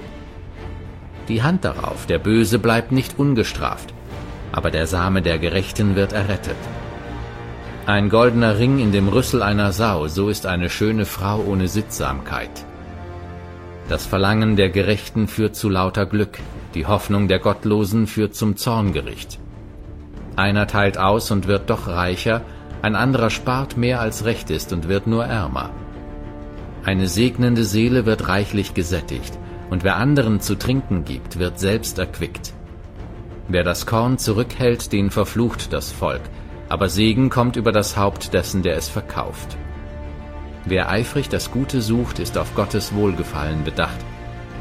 Die Hand darauf, der Böse bleibt nicht ungestraft, aber der Same der Gerechten wird errettet. Ein goldener Ring in dem Rüssel einer Sau, so ist eine schöne Frau ohne Sittsamkeit. Das Verlangen der Gerechten führt zu lauter Glück, die Hoffnung der Gottlosen führt zum Zorngericht. Einer teilt aus und wird doch reicher, ein anderer spart mehr als recht ist und wird nur ärmer. Eine segnende Seele wird reichlich gesättigt, und wer anderen zu trinken gibt, wird selbst erquickt. Wer das Korn zurückhält, den verflucht das Volk, aber Segen kommt über das Haupt dessen, der es verkauft. Wer eifrig das Gute sucht, ist auf Gottes Wohlgefallen bedacht,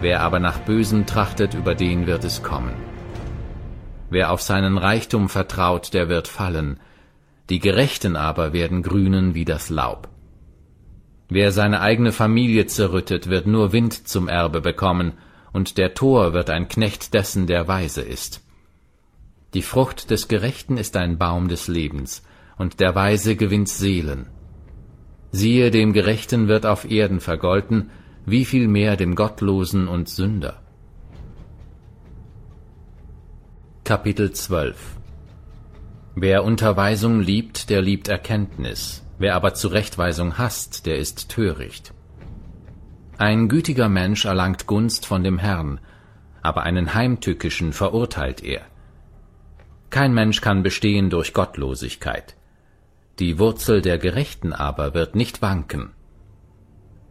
wer aber nach Bösen trachtet, über den wird es kommen. Wer auf seinen Reichtum vertraut, der wird fallen, die Gerechten aber werden grünen wie das Laub. Wer seine eigene Familie zerrüttet, wird nur Wind zum Erbe bekommen, und der Tor wird ein Knecht dessen, der weise ist. Die Frucht des Gerechten ist ein Baum des Lebens, und der Weise gewinnt Seelen. Siehe, dem Gerechten wird auf Erden vergolten, wie viel mehr dem Gottlosen und Sünder. Kapitel 12 Wer Unterweisung liebt, der liebt Erkenntnis, wer aber Zurechtweisung hasst, der ist töricht. Ein gütiger Mensch erlangt Gunst von dem Herrn, aber einen heimtückischen verurteilt er. Kein Mensch kann bestehen durch Gottlosigkeit. Die Wurzel der Gerechten aber wird nicht wanken.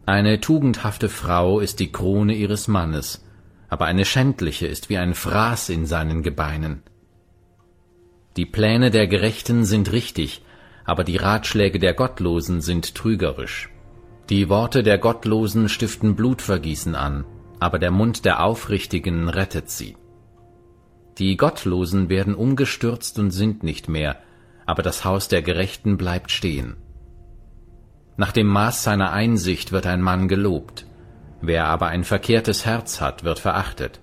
Eine tugendhafte Frau ist die Krone ihres Mannes, aber eine schändliche ist wie ein Fraß in seinen Gebeinen. Die Pläne der Gerechten sind richtig, aber die Ratschläge der Gottlosen sind trügerisch. Die Worte der Gottlosen stiften Blutvergießen an, aber der Mund der Aufrichtigen rettet sie. Die Gottlosen werden umgestürzt und sind nicht mehr, aber das Haus der Gerechten bleibt stehen. Nach dem Maß seiner Einsicht wird ein Mann gelobt, wer aber ein verkehrtes Herz hat, wird verachtet.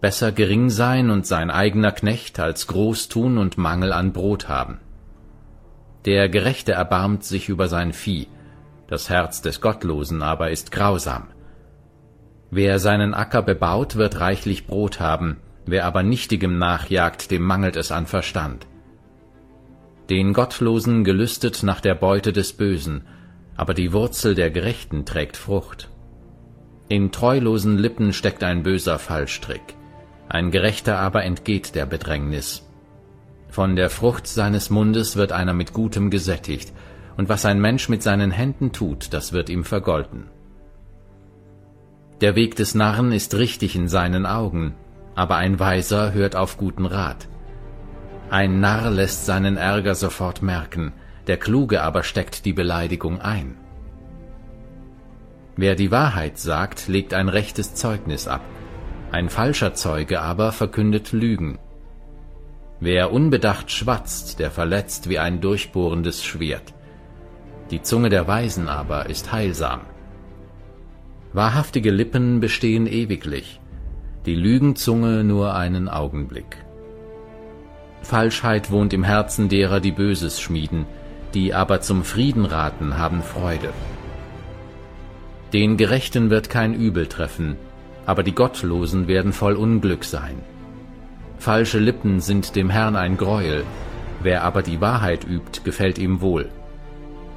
Besser gering sein und sein eigener Knecht als groß tun und Mangel an Brot haben. Der Gerechte erbarmt sich über sein Vieh, das Herz des Gottlosen aber ist grausam. Wer seinen Acker bebaut, wird reichlich Brot haben, wer aber Nichtigem nachjagt, dem mangelt es an Verstand. Den Gottlosen gelüstet nach der Beute des Bösen, aber die Wurzel der Gerechten trägt Frucht. In treulosen Lippen steckt ein böser Fallstrick ein Gerechter aber entgeht der Bedrängnis. Von der Frucht seines Mundes wird einer mit Gutem gesättigt, und was ein Mensch mit seinen Händen tut, das wird ihm vergolten. Der Weg des Narren ist richtig in seinen Augen, aber ein Weiser hört auf guten Rat. Ein Narr lässt seinen Ärger sofort merken, der Kluge aber steckt die Beleidigung ein. Wer die Wahrheit sagt, legt ein rechtes Zeugnis ab, ein falscher Zeuge aber verkündet Lügen. Wer unbedacht schwatzt, der verletzt wie ein durchbohrendes Schwert. Die Zunge der Weisen aber ist heilsam. Wahrhaftige Lippen bestehen ewiglich, die Lügenzunge nur einen Augenblick. Falschheit wohnt im Herzen derer, die Böses schmieden, die aber zum Frieden raten, haben Freude. Den Gerechten wird kein Übel treffen, aber die Gottlosen werden voll Unglück sein. Falsche Lippen sind dem Herrn ein Greuel, wer aber die Wahrheit übt, gefällt ihm wohl.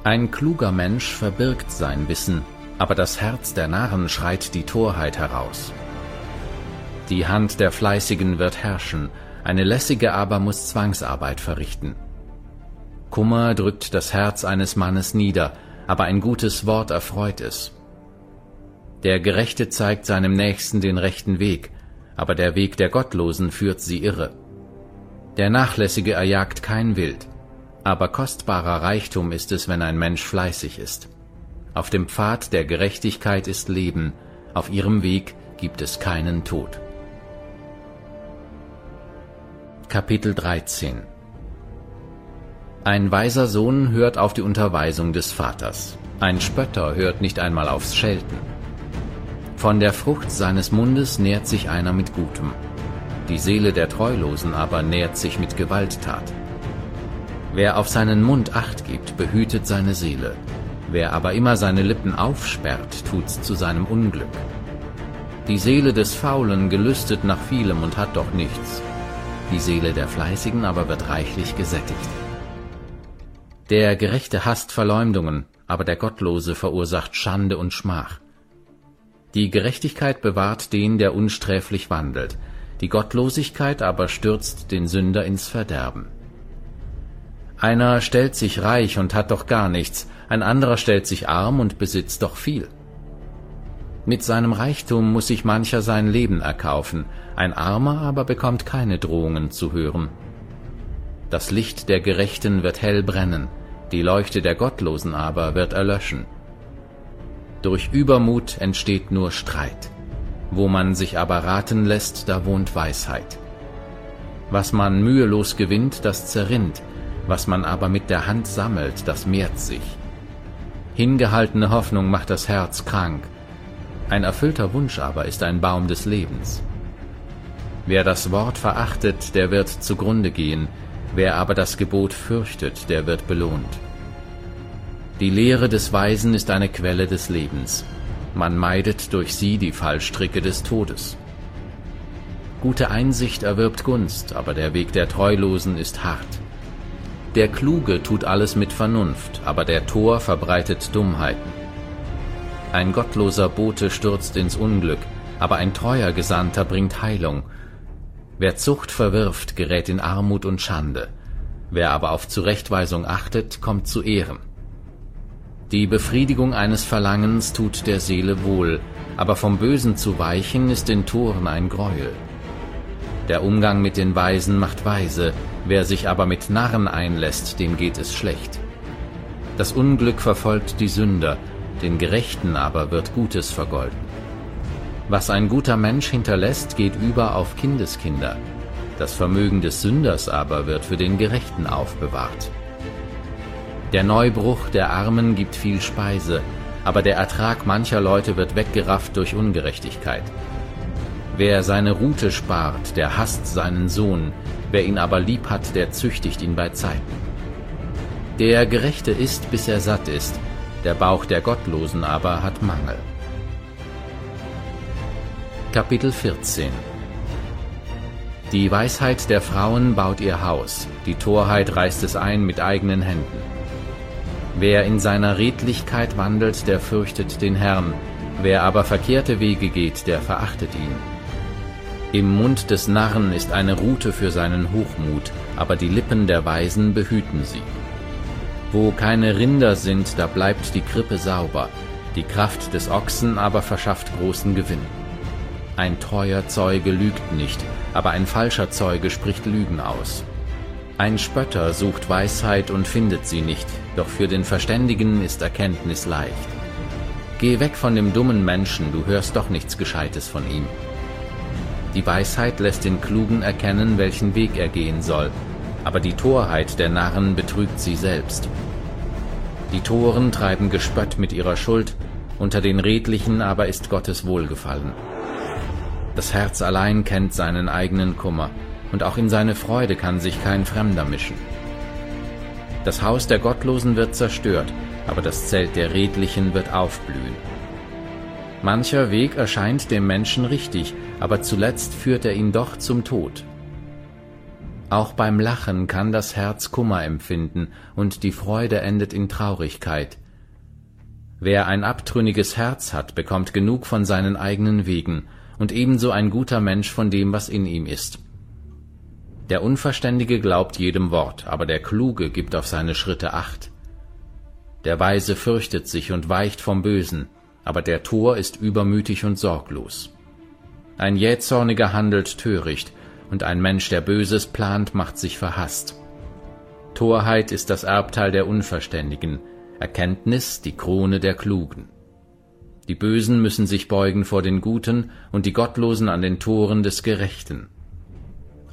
Ein kluger Mensch verbirgt sein Wissen, aber das Herz der Narren schreit die Torheit heraus. Die Hand der Fleißigen wird herrschen, eine lässige aber muss Zwangsarbeit verrichten. Kummer drückt das Herz eines Mannes nieder, aber ein gutes Wort erfreut es. Der Gerechte zeigt seinem Nächsten den rechten Weg, aber der Weg der Gottlosen führt sie irre. Der Nachlässige erjagt kein Wild, aber kostbarer Reichtum ist es, wenn ein Mensch fleißig ist. Auf dem Pfad der Gerechtigkeit ist Leben, auf ihrem Weg gibt es keinen Tod. Kapitel 13 Ein weiser Sohn hört auf die Unterweisung des Vaters. Ein Spötter hört nicht einmal aufs Schelten. Von der Frucht seines Mundes nährt sich einer mit Gutem. Die Seele der Treulosen aber nährt sich mit Gewalttat. Wer auf seinen Mund acht gibt, behütet seine Seele. Wer aber immer seine Lippen aufsperrt, tut's zu seinem Unglück. Die Seele des Faulen gelüstet nach vielem und hat doch nichts die Seele der Fleißigen aber wird reichlich gesättigt. Der Gerechte hasst Verleumdungen, aber der Gottlose verursacht Schande und Schmach. Die Gerechtigkeit bewahrt den, der unsträflich wandelt, die Gottlosigkeit aber stürzt den Sünder ins Verderben. Einer stellt sich reich und hat doch gar nichts, ein anderer stellt sich arm und besitzt doch viel. Mit seinem Reichtum muss sich mancher sein Leben erkaufen, ein Armer aber bekommt keine Drohungen zu hören. Das Licht der Gerechten wird hell brennen, die Leuchte der Gottlosen aber wird erlöschen. Durch Übermut entsteht nur Streit, wo man sich aber raten lässt, da wohnt Weisheit. Was man mühelos gewinnt, das zerrinnt, was man aber mit der Hand sammelt, das mehrt sich. Hingehaltene Hoffnung macht das Herz krank, ein erfüllter Wunsch aber ist ein Baum des Lebens. Wer das Wort verachtet, der wird zugrunde gehen, wer aber das Gebot fürchtet, der wird belohnt. Die Lehre des Weisen ist eine Quelle des Lebens. Man meidet durch sie die Fallstricke des Todes. Gute Einsicht erwirbt Gunst, aber der Weg der Treulosen ist hart. Der Kluge tut alles mit Vernunft, aber der Tor verbreitet Dummheiten. Ein gottloser Bote stürzt ins Unglück, aber ein treuer Gesandter bringt Heilung. Wer Zucht verwirft, gerät in Armut und Schande. Wer aber auf Zurechtweisung achtet, kommt zu Ehren. Die Befriedigung eines Verlangens tut der Seele wohl, aber vom Bösen zu weichen ist den Toren ein Greuel. Der Umgang mit den Weisen macht weise, wer sich aber mit Narren einlässt, dem geht es schlecht. Das Unglück verfolgt die Sünder, den Gerechten aber wird Gutes vergolden. Was ein guter Mensch hinterlässt, geht über auf Kindeskinder, das Vermögen des Sünders aber wird für den Gerechten aufbewahrt. Der Neubruch der Armen gibt viel Speise, aber der Ertrag mancher Leute wird weggerafft durch Ungerechtigkeit. Wer seine Rute spart, der hasst seinen Sohn, wer ihn aber lieb hat, der züchtigt ihn bei Zeiten. Der Gerechte isst, bis er satt ist, der Bauch der Gottlosen aber hat Mangel. Kapitel 14 Die Weisheit der Frauen baut ihr Haus, die Torheit reißt es ein mit eigenen Händen. Wer in seiner Redlichkeit wandelt, der fürchtet den Herrn, wer aber verkehrte Wege geht, der verachtet ihn. Im Mund des Narren ist eine Rute für seinen Hochmut, aber die Lippen der Weisen behüten sie. Wo keine Rinder sind, da bleibt die Krippe sauber, die Kraft des Ochsen aber verschafft großen Gewinn. Ein treuer Zeuge lügt nicht, aber ein falscher Zeuge spricht Lügen aus. Ein Spötter sucht Weisheit und findet sie nicht, doch für den Verständigen ist Erkenntnis leicht. Geh weg von dem dummen Menschen, du hörst doch nichts Gescheites von ihm. Die Weisheit lässt den Klugen erkennen, welchen Weg er gehen soll, aber die Torheit der Narren betrügt sie selbst. Die Toren treiben Gespött mit ihrer Schuld, unter den Redlichen aber ist Gottes Wohlgefallen. Das Herz allein kennt seinen eigenen Kummer, und auch in seine Freude kann sich kein Fremder mischen. Das Haus der Gottlosen wird zerstört, aber das Zelt der Redlichen wird aufblühen. Mancher Weg erscheint dem Menschen richtig, aber zuletzt führt er ihn doch zum Tod. Auch beim Lachen kann das Herz Kummer empfinden, und die Freude endet in Traurigkeit. Wer ein abtrünniges Herz hat, bekommt genug von seinen eigenen Wegen, und ebenso ein guter Mensch von dem, was in ihm ist. Der Unverständige glaubt jedem Wort, aber der Kluge gibt auf seine Schritte acht. Der Weise fürchtet sich und weicht vom Bösen, aber der Tor ist übermütig und sorglos. Ein Jähzorniger handelt töricht, und ein Mensch, der Böses plant, macht sich verhasst. Torheit ist das Erbteil der Unverständigen, Erkenntnis die Krone der Klugen. Die Bösen müssen sich beugen vor den Guten und die Gottlosen an den Toren des Gerechten.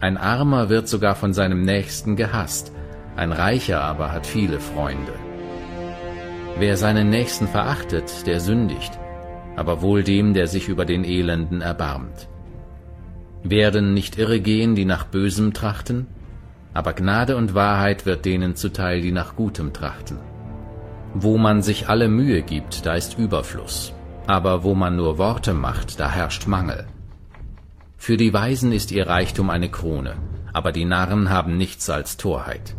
Ein Armer wird sogar von seinem Nächsten gehasst, ein Reicher aber hat viele Freunde. Wer seinen Nächsten verachtet, der sündigt, aber wohl dem, der sich über den Elenden erbarmt. Werden nicht irre gehen, die nach Bösem trachten? Aber Gnade und Wahrheit wird denen zuteil, die nach Gutem trachten. Wo man sich alle Mühe gibt, da ist Überfluss, aber wo man nur Worte macht, da herrscht Mangel. Für die Weisen ist ihr Reichtum eine Krone, aber die Narren haben nichts als Torheit.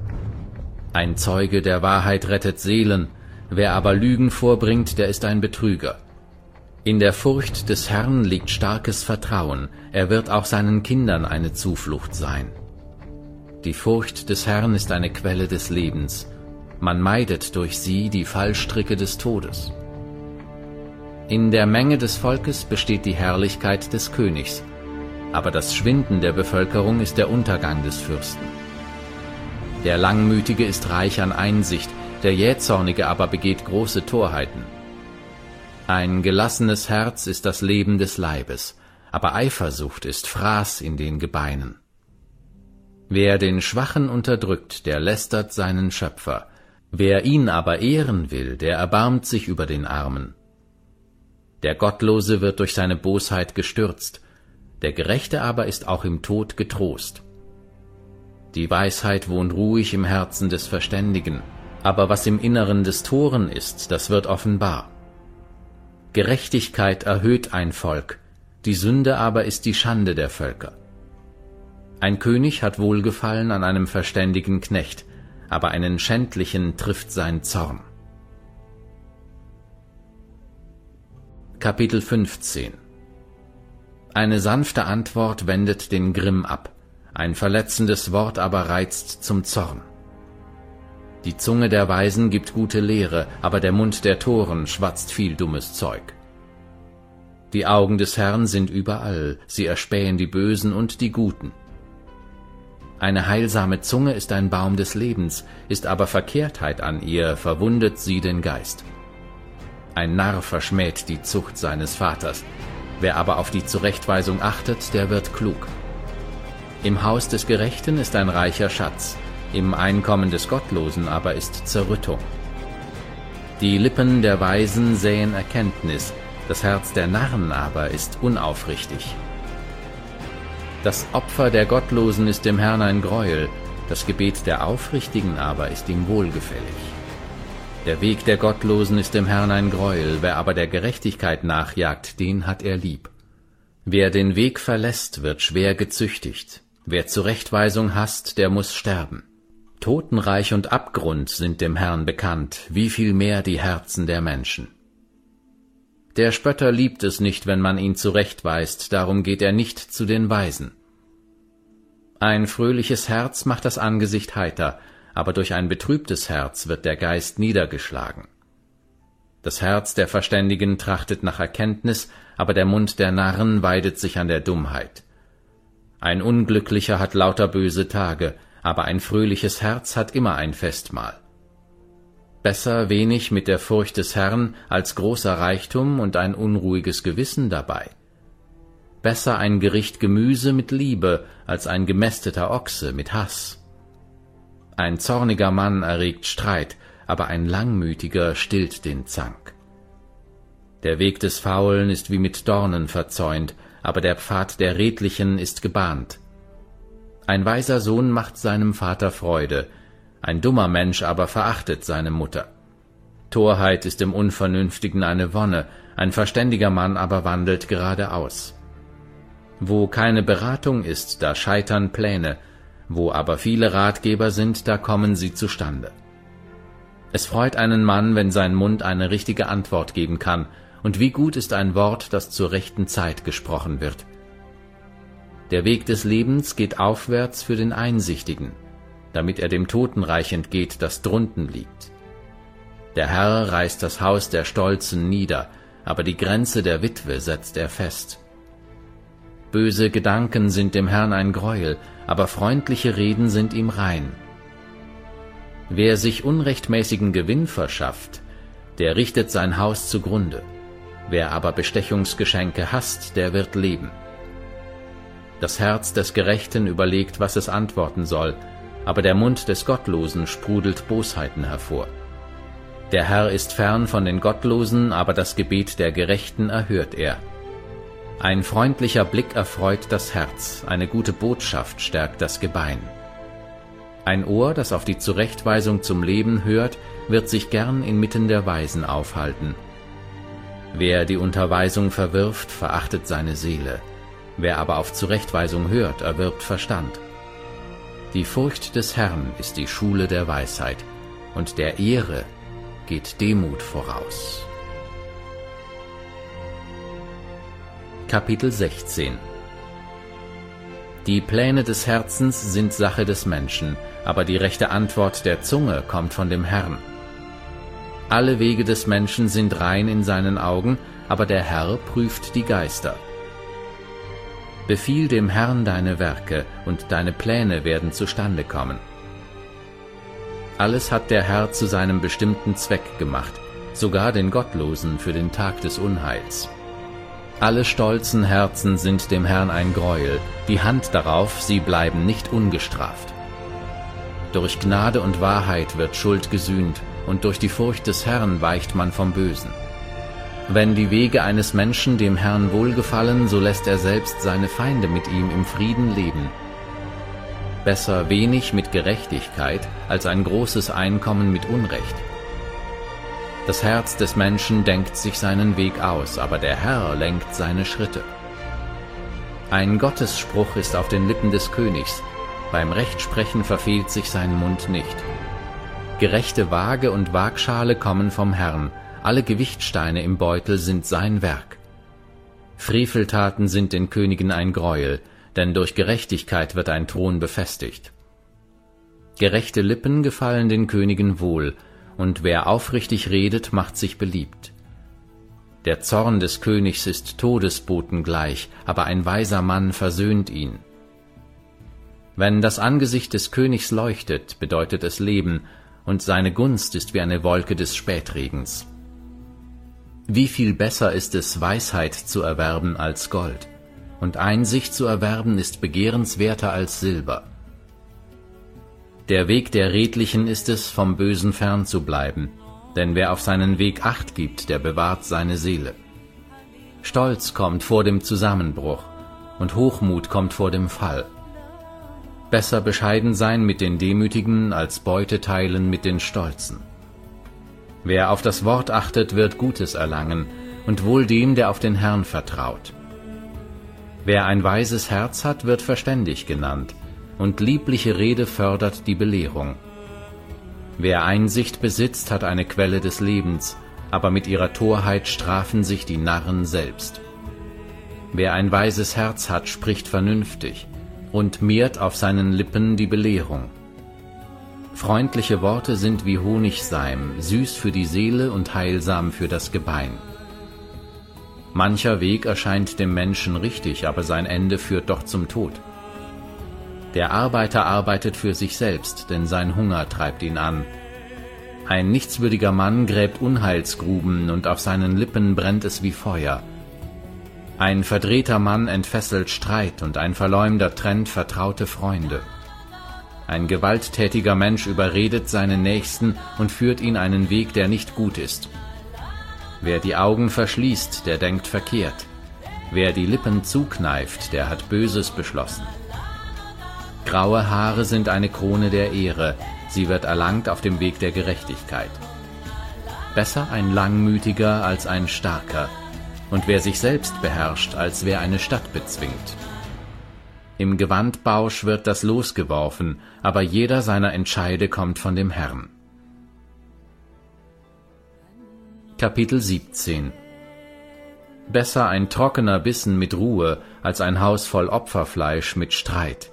Ein Zeuge der Wahrheit rettet Seelen, wer aber Lügen vorbringt, der ist ein Betrüger. In der Furcht des Herrn liegt starkes Vertrauen, er wird auch seinen Kindern eine Zuflucht sein. Die Furcht des Herrn ist eine Quelle des Lebens, man meidet durch sie die Fallstricke des Todes. In der Menge des Volkes besteht die Herrlichkeit des Königs, aber das Schwinden der Bevölkerung ist der Untergang des Fürsten. Der Langmütige ist reich an Einsicht, der Jähzornige aber begeht große Torheiten. Ein gelassenes Herz ist das Leben des Leibes, aber Eifersucht ist Fraß in den Gebeinen. Wer den Schwachen unterdrückt, der lästert seinen Schöpfer, wer ihn aber ehren will, der erbarmt sich über den Armen. Der Gottlose wird durch seine Bosheit gestürzt, der Gerechte aber ist auch im Tod getrost. Die Weisheit wohnt ruhig im Herzen des Verständigen, aber was im Inneren des Toren ist, das wird offenbar. Gerechtigkeit erhöht ein Volk, die Sünde aber ist die Schande der Völker. Ein König hat Wohlgefallen an einem verständigen Knecht, aber einen Schändlichen trifft sein Zorn. Kapitel 15 Eine sanfte Antwort wendet den Grimm ab, ein verletzendes Wort aber reizt zum Zorn. Die Zunge der Weisen gibt gute Lehre, aber der Mund der Toren schwatzt viel dummes Zeug. Die Augen des Herrn sind überall, sie erspähen die Bösen und die Guten. Eine heilsame Zunge ist ein Baum des Lebens, ist aber Verkehrtheit an ihr, verwundet sie den Geist. Ein Narr verschmäht die Zucht seines Vaters, wer aber auf die Zurechtweisung achtet, der wird klug. Im Haus des Gerechten ist ein reicher Schatz, im Einkommen des Gottlosen aber ist Zerrüttung. Die Lippen der Weisen säen Erkenntnis, das Herz der Narren aber ist unaufrichtig. Das Opfer der Gottlosen ist dem Herrn ein Greuel, das Gebet der Aufrichtigen aber ist ihm wohlgefällig. Der Weg der Gottlosen ist dem Herrn ein Greuel, wer aber der Gerechtigkeit nachjagt, den hat er lieb. Wer den Weg verlässt, wird schwer gezüchtigt, wer Zurechtweisung hasst, der muss sterben. Totenreich und Abgrund sind dem Herrn bekannt, wie viel mehr die Herzen der Menschen. Der Spötter liebt es nicht, wenn man ihn zurechtweist, darum geht er nicht zu den Weisen. Ein fröhliches Herz macht das Angesicht heiter, aber durch ein betrübtes Herz wird der Geist niedergeschlagen. Das Herz der Verständigen trachtet nach Erkenntnis, aber der Mund der Narren weidet sich an der Dummheit. Ein Unglücklicher hat lauter böse Tage, aber ein fröhliches Herz hat immer ein Festmahl. Besser wenig mit der Furcht des Herrn als großer Reichtum und ein unruhiges Gewissen dabei. Besser ein Gericht Gemüse mit Liebe als ein gemästeter Ochse mit Hass. Ein zorniger Mann erregt Streit, aber ein langmütiger stillt den Zank. Der Weg des Faulen ist wie mit Dornen verzäunt, aber der Pfad der Redlichen ist gebahnt. Ein weiser Sohn macht seinem Vater Freude, ein dummer Mensch aber verachtet seine Mutter. Torheit ist dem Unvernünftigen eine Wonne, ein verständiger Mann aber wandelt geradeaus. Wo keine Beratung ist, da scheitern Pläne, wo aber viele Ratgeber sind, da kommen sie zustande. Es freut einen Mann, wenn sein Mund eine richtige Antwort geben kann, und wie gut ist ein Wort, das zur rechten Zeit gesprochen wird. Der Weg des Lebens geht aufwärts für den Einsichtigen, damit er dem Totenreich entgeht, das drunten liegt. Der Herr reißt das Haus der Stolzen nieder, aber die Grenze der Witwe setzt er fest. Böse Gedanken sind dem Herrn ein Greuel, aber freundliche Reden sind ihm rein. Wer sich unrechtmäßigen Gewinn verschafft, der richtet sein Haus zugrunde. Wer aber Bestechungsgeschenke hasst, der wird leben. Das Herz des Gerechten überlegt, was es antworten soll, aber der Mund des Gottlosen sprudelt Bosheiten hervor. Der Herr ist fern von den Gottlosen, aber das Gebet der Gerechten erhört er. Ein freundlicher Blick erfreut das Herz, eine gute Botschaft stärkt das Gebein. Ein Ohr, das auf die Zurechtweisung zum Leben hört, wird sich gern inmitten der Weisen aufhalten. Wer die Unterweisung verwirft, verachtet seine Seele. Wer aber auf Zurechtweisung hört, erwirbt Verstand. Die Furcht des Herrn ist die Schule der Weisheit, und der Ehre geht Demut voraus. Kapitel 16 Die Pläne des Herzens sind Sache des Menschen, aber die rechte Antwort der Zunge kommt von dem Herrn. Alle Wege des Menschen sind rein in seinen Augen, aber der Herr prüft die Geister. Befiehl dem Herrn deine Werke, und deine Pläne werden zustande kommen. Alles hat der Herr zu seinem bestimmten Zweck gemacht, sogar den Gottlosen für den Tag des Unheils. Alle stolzen Herzen sind dem Herrn ein Greuel, die Hand darauf, sie bleiben nicht ungestraft. Durch Gnade und Wahrheit wird Schuld gesühnt, und durch die Furcht des Herrn weicht man vom Bösen. Wenn die Wege eines Menschen dem Herrn wohlgefallen, so lässt er selbst seine Feinde mit ihm im Frieden leben. Besser wenig mit Gerechtigkeit als ein großes Einkommen mit Unrecht. Das Herz des Menschen denkt sich seinen Weg aus, aber der Herr lenkt seine Schritte. Ein Gottesspruch ist auf den Lippen des Königs, beim Rechtsprechen verfehlt sich sein Mund nicht. Gerechte Waage und Waagschale kommen vom Herrn, alle Gewichtsteine im Beutel sind sein Werk. Freveltaten sind den Königen ein Greuel, denn durch Gerechtigkeit wird ein Thron befestigt. Gerechte Lippen gefallen den Königen wohl, und wer aufrichtig redet, macht sich beliebt. Der Zorn des Königs ist Todesboten gleich, aber ein weiser Mann versöhnt ihn. Wenn das Angesicht des Königs leuchtet, bedeutet es Leben, und seine Gunst ist wie eine Wolke des Spätregens. Wie viel besser ist es, Weisheit zu erwerben als Gold, und Einsicht zu erwerben ist begehrenswerter als Silber. Der Weg der Redlichen ist es, vom Bösen fern zu bleiben, denn wer auf seinen Weg acht gibt, der bewahrt seine Seele. Stolz kommt vor dem Zusammenbruch, und Hochmut kommt vor dem Fall. Besser bescheiden sein mit den Demütigen, als Beute teilen mit den Stolzen. Wer auf das Wort achtet, wird Gutes erlangen, und wohl dem, der auf den Herrn vertraut. Wer ein weises Herz hat, wird verständig genannt, und liebliche Rede fördert die Belehrung. Wer Einsicht besitzt, hat eine Quelle des Lebens, aber mit ihrer Torheit strafen sich die Narren selbst. Wer ein weises Herz hat, spricht vernünftig, und mehrt auf seinen Lippen die Belehrung. Freundliche Worte sind wie Honigseim, süß für die Seele und heilsam für das Gebein. Mancher Weg erscheint dem Menschen richtig, aber sein Ende führt doch zum Tod. Der Arbeiter arbeitet für sich selbst, denn sein Hunger treibt ihn an. Ein nichtswürdiger Mann gräbt Unheilsgruben, und auf seinen Lippen brennt es wie Feuer. Ein verdrehter Mann entfesselt Streit und ein Verleumder trennt vertraute Freunde. Ein gewalttätiger Mensch überredet seinen Nächsten und führt ihn einen Weg, der nicht gut ist. Wer die Augen verschließt, der denkt verkehrt. Wer die Lippen zukneift, der hat Böses beschlossen. Graue Haare sind eine Krone der Ehre, sie wird erlangt auf dem Weg der Gerechtigkeit. Besser ein Langmütiger als ein Starker, und wer sich selbst beherrscht, als wer eine Stadt bezwingt. Im Gewandbausch wird das Los geworfen, aber jeder seiner Entscheide kommt von dem Herrn. Kapitel 17 Besser ein trockener Bissen mit Ruhe, als ein Haus voll Opferfleisch mit Streit.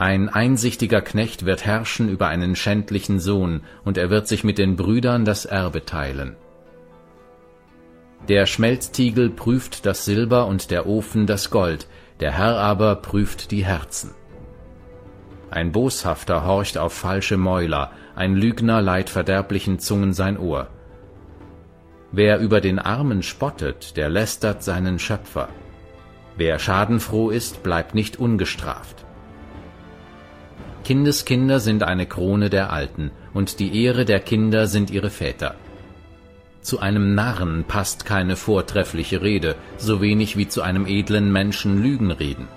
Ein einsichtiger Knecht wird herrschen über einen schändlichen Sohn, und er wird sich mit den Brüdern das Erbe teilen. Der Schmelztiegel prüft das Silber und der Ofen das Gold, der Herr aber prüft die Herzen. Ein Boshafter horcht auf falsche Mäuler, ein Lügner leiht verderblichen Zungen sein Ohr. Wer über den Armen spottet, der lästert seinen Schöpfer. Wer schadenfroh ist, bleibt nicht ungestraft. Kindeskinder sind eine Krone der Alten, und die Ehre der Kinder sind ihre Väter. Zu einem Narren passt keine vortreffliche Rede, so wenig wie zu einem edlen Menschen Lügen reden.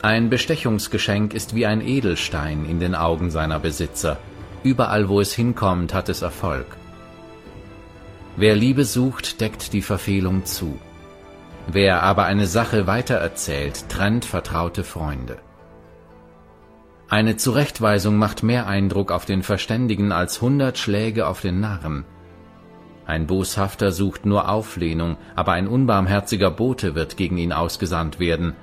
Ein Bestechungsgeschenk ist wie ein Edelstein in den Augen seiner Besitzer. Überall, wo es hinkommt, hat es Erfolg. Wer Liebe sucht, deckt die Verfehlung zu. Wer aber eine Sache weitererzählt, trennt vertraute Freunde. Eine Zurechtweisung macht mehr Eindruck auf den Verständigen als hundert Schläge auf den Narren. Ein Boshafter sucht nur Auflehnung, aber ein unbarmherziger Bote wird gegen ihn ausgesandt werden.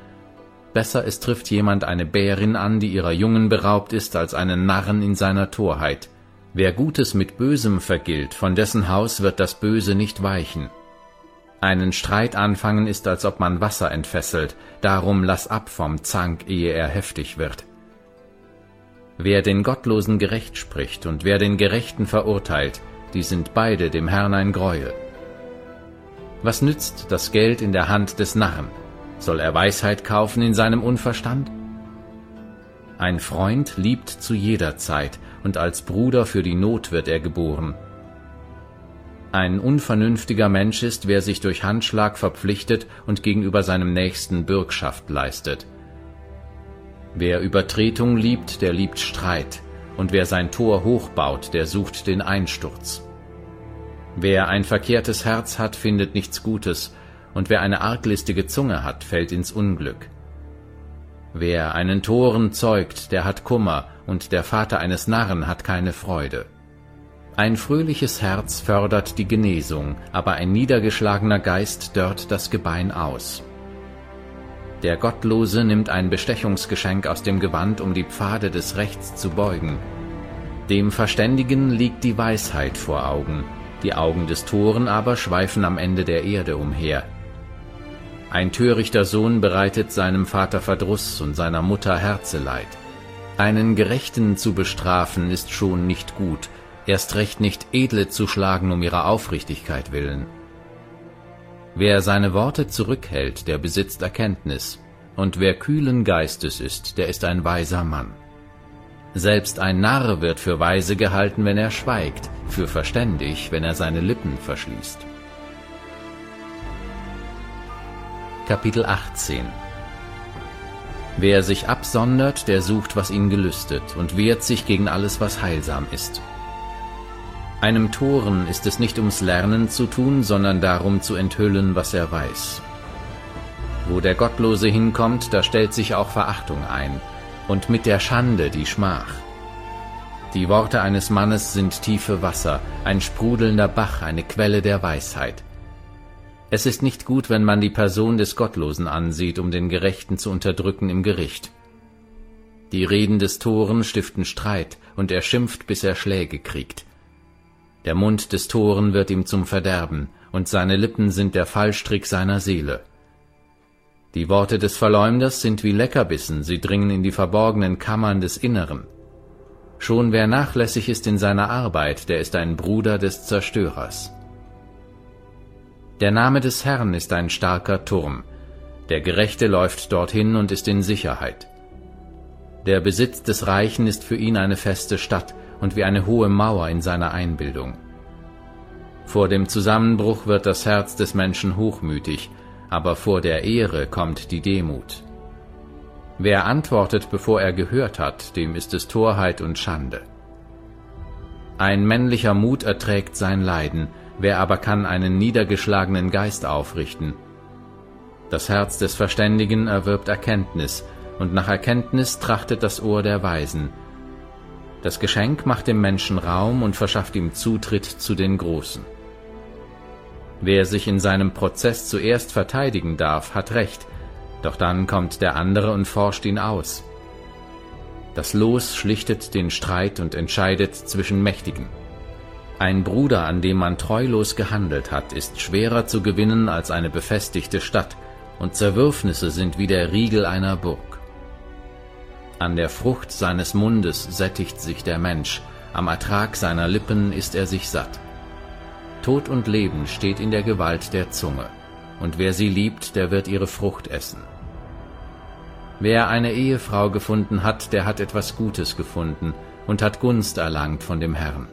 Besser es trifft jemand eine Bärin an, die ihrer Jungen beraubt ist, als einen Narren in seiner Torheit. Wer Gutes mit Bösem vergilt, von dessen Haus wird das Böse nicht weichen. Einen Streit anfangen ist, als ob man Wasser entfesselt, darum lass ab vom Zank, ehe er heftig wird. Wer den Gottlosen gerecht spricht und wer den Gerechten verurteilt, die sind beide dem Herrn ein Greuel. Was nützt das Geld in der Hand des Narren? Soll er Weisheit kaufen in seinem Unverstand? Ein Freund liebt zu jeder Zeit, und als Bruder für die Not wird er geboren. Ein unvernünftiger Mensch ist, wer sich durch Handschlag verpflichtet und gegenüber seinem Nächsten Bürgschaft leistet. Wer Übertretung liebt, der liebt Streit, und wer sein Tor hochbaut, der sucht den Einsturz. Wer ein verkehrtes Herz hat, findet nichts Gutes, und wer eine arglistige Zunge hat, fällt ins Unglück. Wer einen Toren zeugt, der hat Kummer, und der Vater eines Narren hat keine Freude. Ein fröhliches Herz fördert die Genesung, aber ein niedergeschlagener Geist dörrt das Gebein aus. Der Gottlose nimmt ein Bestechungsgeschenk aus dem Gewand, um die Pfade des Rechts zu beugen. Dem Verständigen liegt die Weisheit vor Augen, die Augen des Toren aber schweifen am Ende der Erde umher. Ein törichter Sohn bereitet seinem Vater Verdruss und seiner Mutter Herzeleid. Einen Gerechten zu bestrafen ist schon nicht gut, erst recht nicht Edle zu schlagen um ihrer Aufrichtigkeit willen. Wer seine Worte zurückhält, der besitzt Erkenntnis, und wer kühlen Geistes ist, der ist ein weiser Mann. Selbst ein Narr wird für weise gehalten, wenn er schweigt, für verständig, wenn er seine Lippen verschließt. Kapitel 18 Wer sich absondert, der sucht, was ihn gelüstet, und wehrt sich gegen alles, was heilsam ist. Einem Toren ist es nicht ums Lernen zu tun, sondern darum zu enthüllen, was er weiß. Wo der Gottlose hinkommt, da stellt sich auch Verachtung ein, und mit der Schande die Schmach. Die Worte eines Mannes sind tiefe Wasser, ein sprudelnder Bach, eine Quelle der Weisheit. Es ist nicht gut, wenn man die Person des Gottlosen ansieht, um den Gerechten zu unterdrücken im Gericht. Die Reden des Toren stiften Streit, und er schimpft, bis er Schläge kriegt. Der Mund des Toren wird ihm zum Verderben, und seine Lippen sind der Fallstrick seiner Seele. Die Worte des Verleumders sind wie Leckerbissen, sie dringen in die verborgenen Kammern des Inneren. Schon wer nachlässig ist in seiner Arbeit, der ist ein Bruder des Zerstörers. Der Name des Herrn ist ein starker Turm. Der Gerechte läuft dorthin und ist in Sicherheit. Der Besitz des Reichen ist für ihn eine feste Stadt und wie eine hohe Mauer in seiner Einbildung. Vor dem Zusammenbruch wird das Herz des Menschen hochmütig, aber vor der Ehre kommt die Demut. Wer antwortet, bevor er gehört hat, dem ist es Torheit und Schande. Ein männlicher Mut erträgt sein Leiden, wer aber kann einen niedergeschlagenen Geist aufrichten? Das Herz des Verständigen erwirbt Erkenntnis, und nach Erkenntnis trachtet das Ohr der Weisen. Das Geschenk macht dem Menschen Raum und verschafft ihm Zutritt zu den Großen. Wer sich in seinem Prozess zuerst verteidigen darf, hat Recht, doch dann kommt der andere und forscht ihn aus. Das Los schlichtet den Streit und entscheidet zwischen Mächtigen. Ein Bruder, an dem man treulos gehandelt hat, ist schwerer zu gewinnen als eine befestigte Stadt, und Zerwürfnisse sind wie der Riegel einer Burg. An der Frucht seines Mundes sättigt sich der Mensch, am Ertrag seiner Lippen ist er sich satt. Tod und Leben steht in der Gewalt der Zunge, und wer sie liebt, der wird ihre Frucht essen. Wer eine Ehefrau gefunden hat, der hat etwas Gutes gefunden und hat Gunst erlangt von dem Herrn.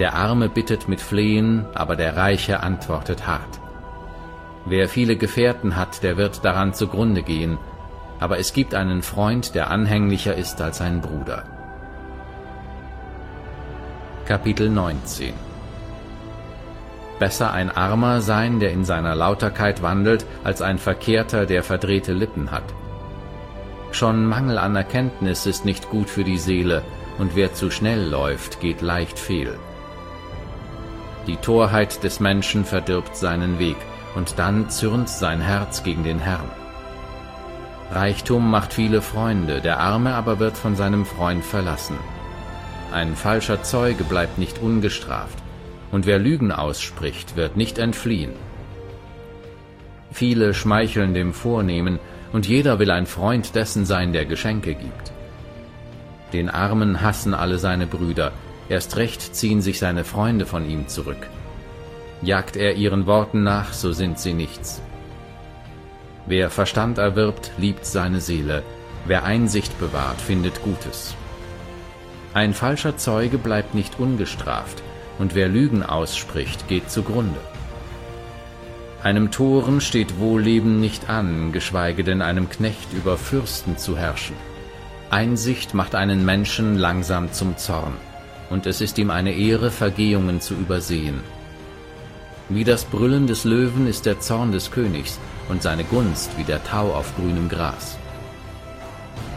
Der Arme bittet mit Flehen, aber der Reiche antwortet hart. Wer viele Gefährten hat, der wird daran zugrunde gehen, aber es gibt einen Freund, der anhänglicher ist als ein Bruder. Kapitel 19 Besser ein Armer sein, der in seiner Lauterkeit wandelt, als ein Verkehrter, der verdrehte Lippen hat. Schon Mangel an Erkenntnis ist nicht gut für die Seele, und wer zu schnell läuft, geht leicht fehl. Die Torheit des Menschen verdirbt seinen Weg, und dann zürnt sein Herz gegen den Herrn. Reichtum macht viele Freunde, der Arme aber wird von seinem Freund verlassen. Ein falscher Zeuge bleibt nicht ungestraft, und wer Lügen ausspricht, wird nicht entfliehen. Viele schmeicheln dem Vornehmen, und jeder will ein Freund dessen sein, der Geschenke gibt. Den Armen hassen alle seine Brüder, erst recht ziehen sich seine Freunde von ihm zurück. Jagt er ihren Worten nach, so sind sie nichts. Wer Verstand erwirbt, liebt seine Seele, wer Einsicht bewahrt, findet Gutes. Ein falscher Zeuge bleibt nicht ungestraft, und wer Lügen ausspricht, geht zugrunde. Einem Toren steht Wohlleben nicht an, geschweige denn einem Knecht über Fürsten zu herrschen. Einsicht macht einen Menschen langsam zum Zorn, und es ist ihm eine Ehre, Vergehungen zu übersehen. Wie das Brüllen des Löwen ist der Zorn des Königs, und seine Gunst wie der Tau auf grünem Gras.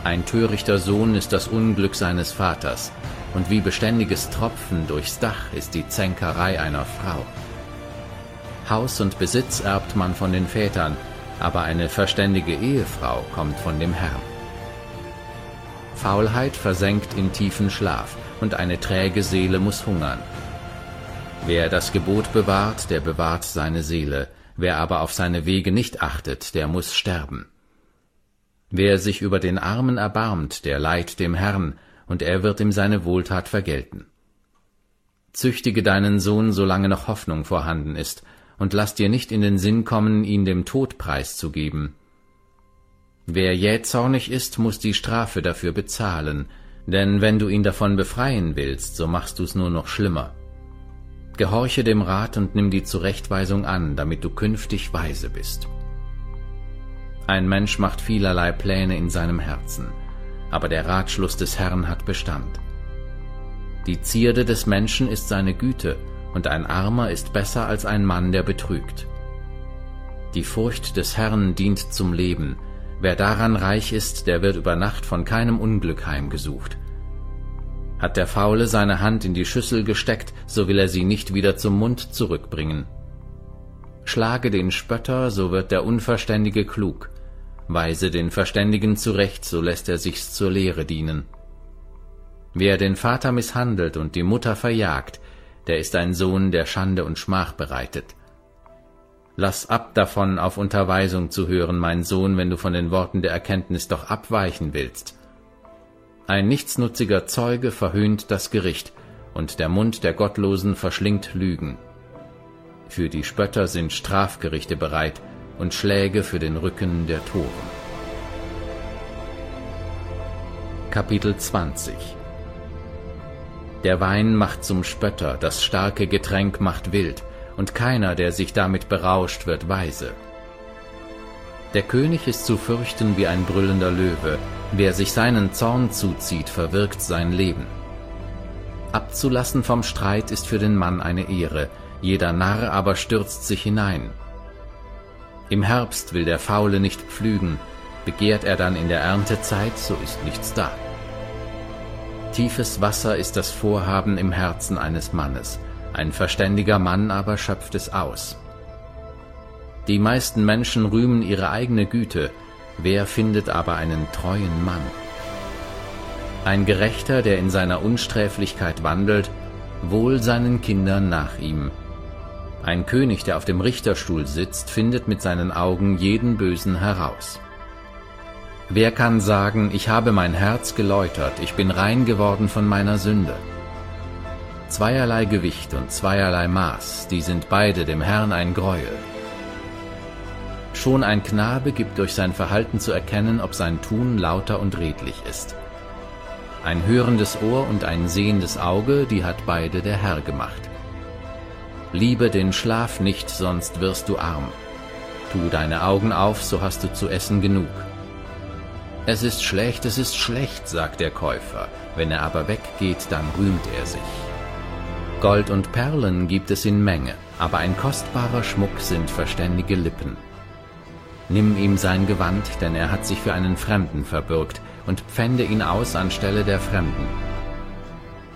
Ein törichter Sohn ist das Unglück seines Vaters, und wie beständiges Tropfen durchs Dach ist die Zänkerei einer Frau. Haus und Besitz erbt man von den Vätern, aber eine verständige Ehefrau kommt von dem Herrn. Faulheit versenkt in tiefen Schlaf, und eine träge Seele muss hungern. Wer das Gebot bewahrt, der bewahrt seine Seele, wer aber auf seine Wege nicht achtet, der muss sterben. Wer sich über den Armen erbarmt, der leiht dem Herrn, und er wird ihm seine Wohltat vergelten. Züchtige deinen Sohn, solange noch Hoffnung vorhanden ist, und lass dir nicht in den Sinn kommen, ihn dem Tod preiszugeben. Wer jähzornig ist, muss die Strafe dafür bezahlen, denn wenn du ihn davon befreien willst, so machst du's nur noch schlimmer. Gehorche dem Rat und nimm die Zurechtweisung an, damit du künftig weise bist. Ein Mensch macht vielerlei Pläne in seinem Herzen, aber der Ratschluss des Herrn hat Bestand. Die Zierde des Menschen ist seine Güte, und ein Armer ist besser als ein Mann, der betrügt. Die Furcht des Herrn dient zum Leben, wer daran reich ist, der wird über Nacht von keinem Unglück heimgesucht. Hat der Faule seine Hand in die Schüssel gesteckt, so will er sie nicht wieder zum Mund zurückbringen. Schlage den Spötter, so wird der Unverständige klug. Weise den Verständigen zurecht, so lässt er sich's zur Lehre dienen. Wer den Vater misshandelt und die Mutter verjagt, der ist ein Sohn, der Schande und Schmach bereitet. Lass ab davon, auf Unterweisung zu hören, mein Sohn, wenn du von den Worten der Erkenntnis doch abweichen willst. Ein nichtsnutziger Zeuge verhöhnt das Gericht, und der Mund der Gottlosen verschlingt Lügen. für die Spötter sind Strafgerichte bereit und Schläge für den Rücken der Toren. Kapitel 20 Der Wein macht zum Spötter, das starke Getränk macht wild, und keiner, der sich damit berauscht, wird weise. Der König ist zu fürchten wie ein brüllender Löwe, wer sich seinen Zorn zuzieht, verwirkt sein Leben. Abzulassen vom Streit ist für den Mann eine Ehre, jeder Narr aber stürzt sich hinein. Im Herbst will der Faule nicht pflügen, begehrt er dann in der Erntezeit, so ist nichts da. Tiefes Wasser ist das Vorhaben im Herzen eines Mannes, ein verständiger Mann aber schöpft es aus. Die meisten Menschen rühmen ihre eigene Güte, wer findet aber einen treuen Mann? Ein Gerechter, der in seiner Unsträflichkeit wandelt, wohl seinen Kindern nach ihm. Ein König, der auf dem Richterstuhl sitzt, findet mit seinen Augen jeden Bösen heraus. Wer kann sagen, ich habe mein Herz geläutert, ich bin rein geworden von meiner Sünde? Zweierlei Gewicht und zweierlei Maß, die sind beide dem Herrn ein Greuel. Schon ein Knabe gibt durch sein Verhalten zu erkennen, ob sein Tun lauter und redlich ist. Ein hörendes Ohr und ein sehendes Auge, die hat beide der Herr gemacht. Liebe den Schlaf nicht, sonst wirst du arm. Tu deine Augen auf, so hast du zu essen genug. Es ist schlecht, es ist schlecht, sagt der Käufer, wenn er aber weggeht, dann rühmt er sich. Gold und Perlen gibt es in Menge, aber ein kostbarer Schmuck sind verständige Lippen. Nimm ihm sein Gewand, denn er hat sich für einen Fremden verbürgt, und pfände ihn aus anstelle der Fremden.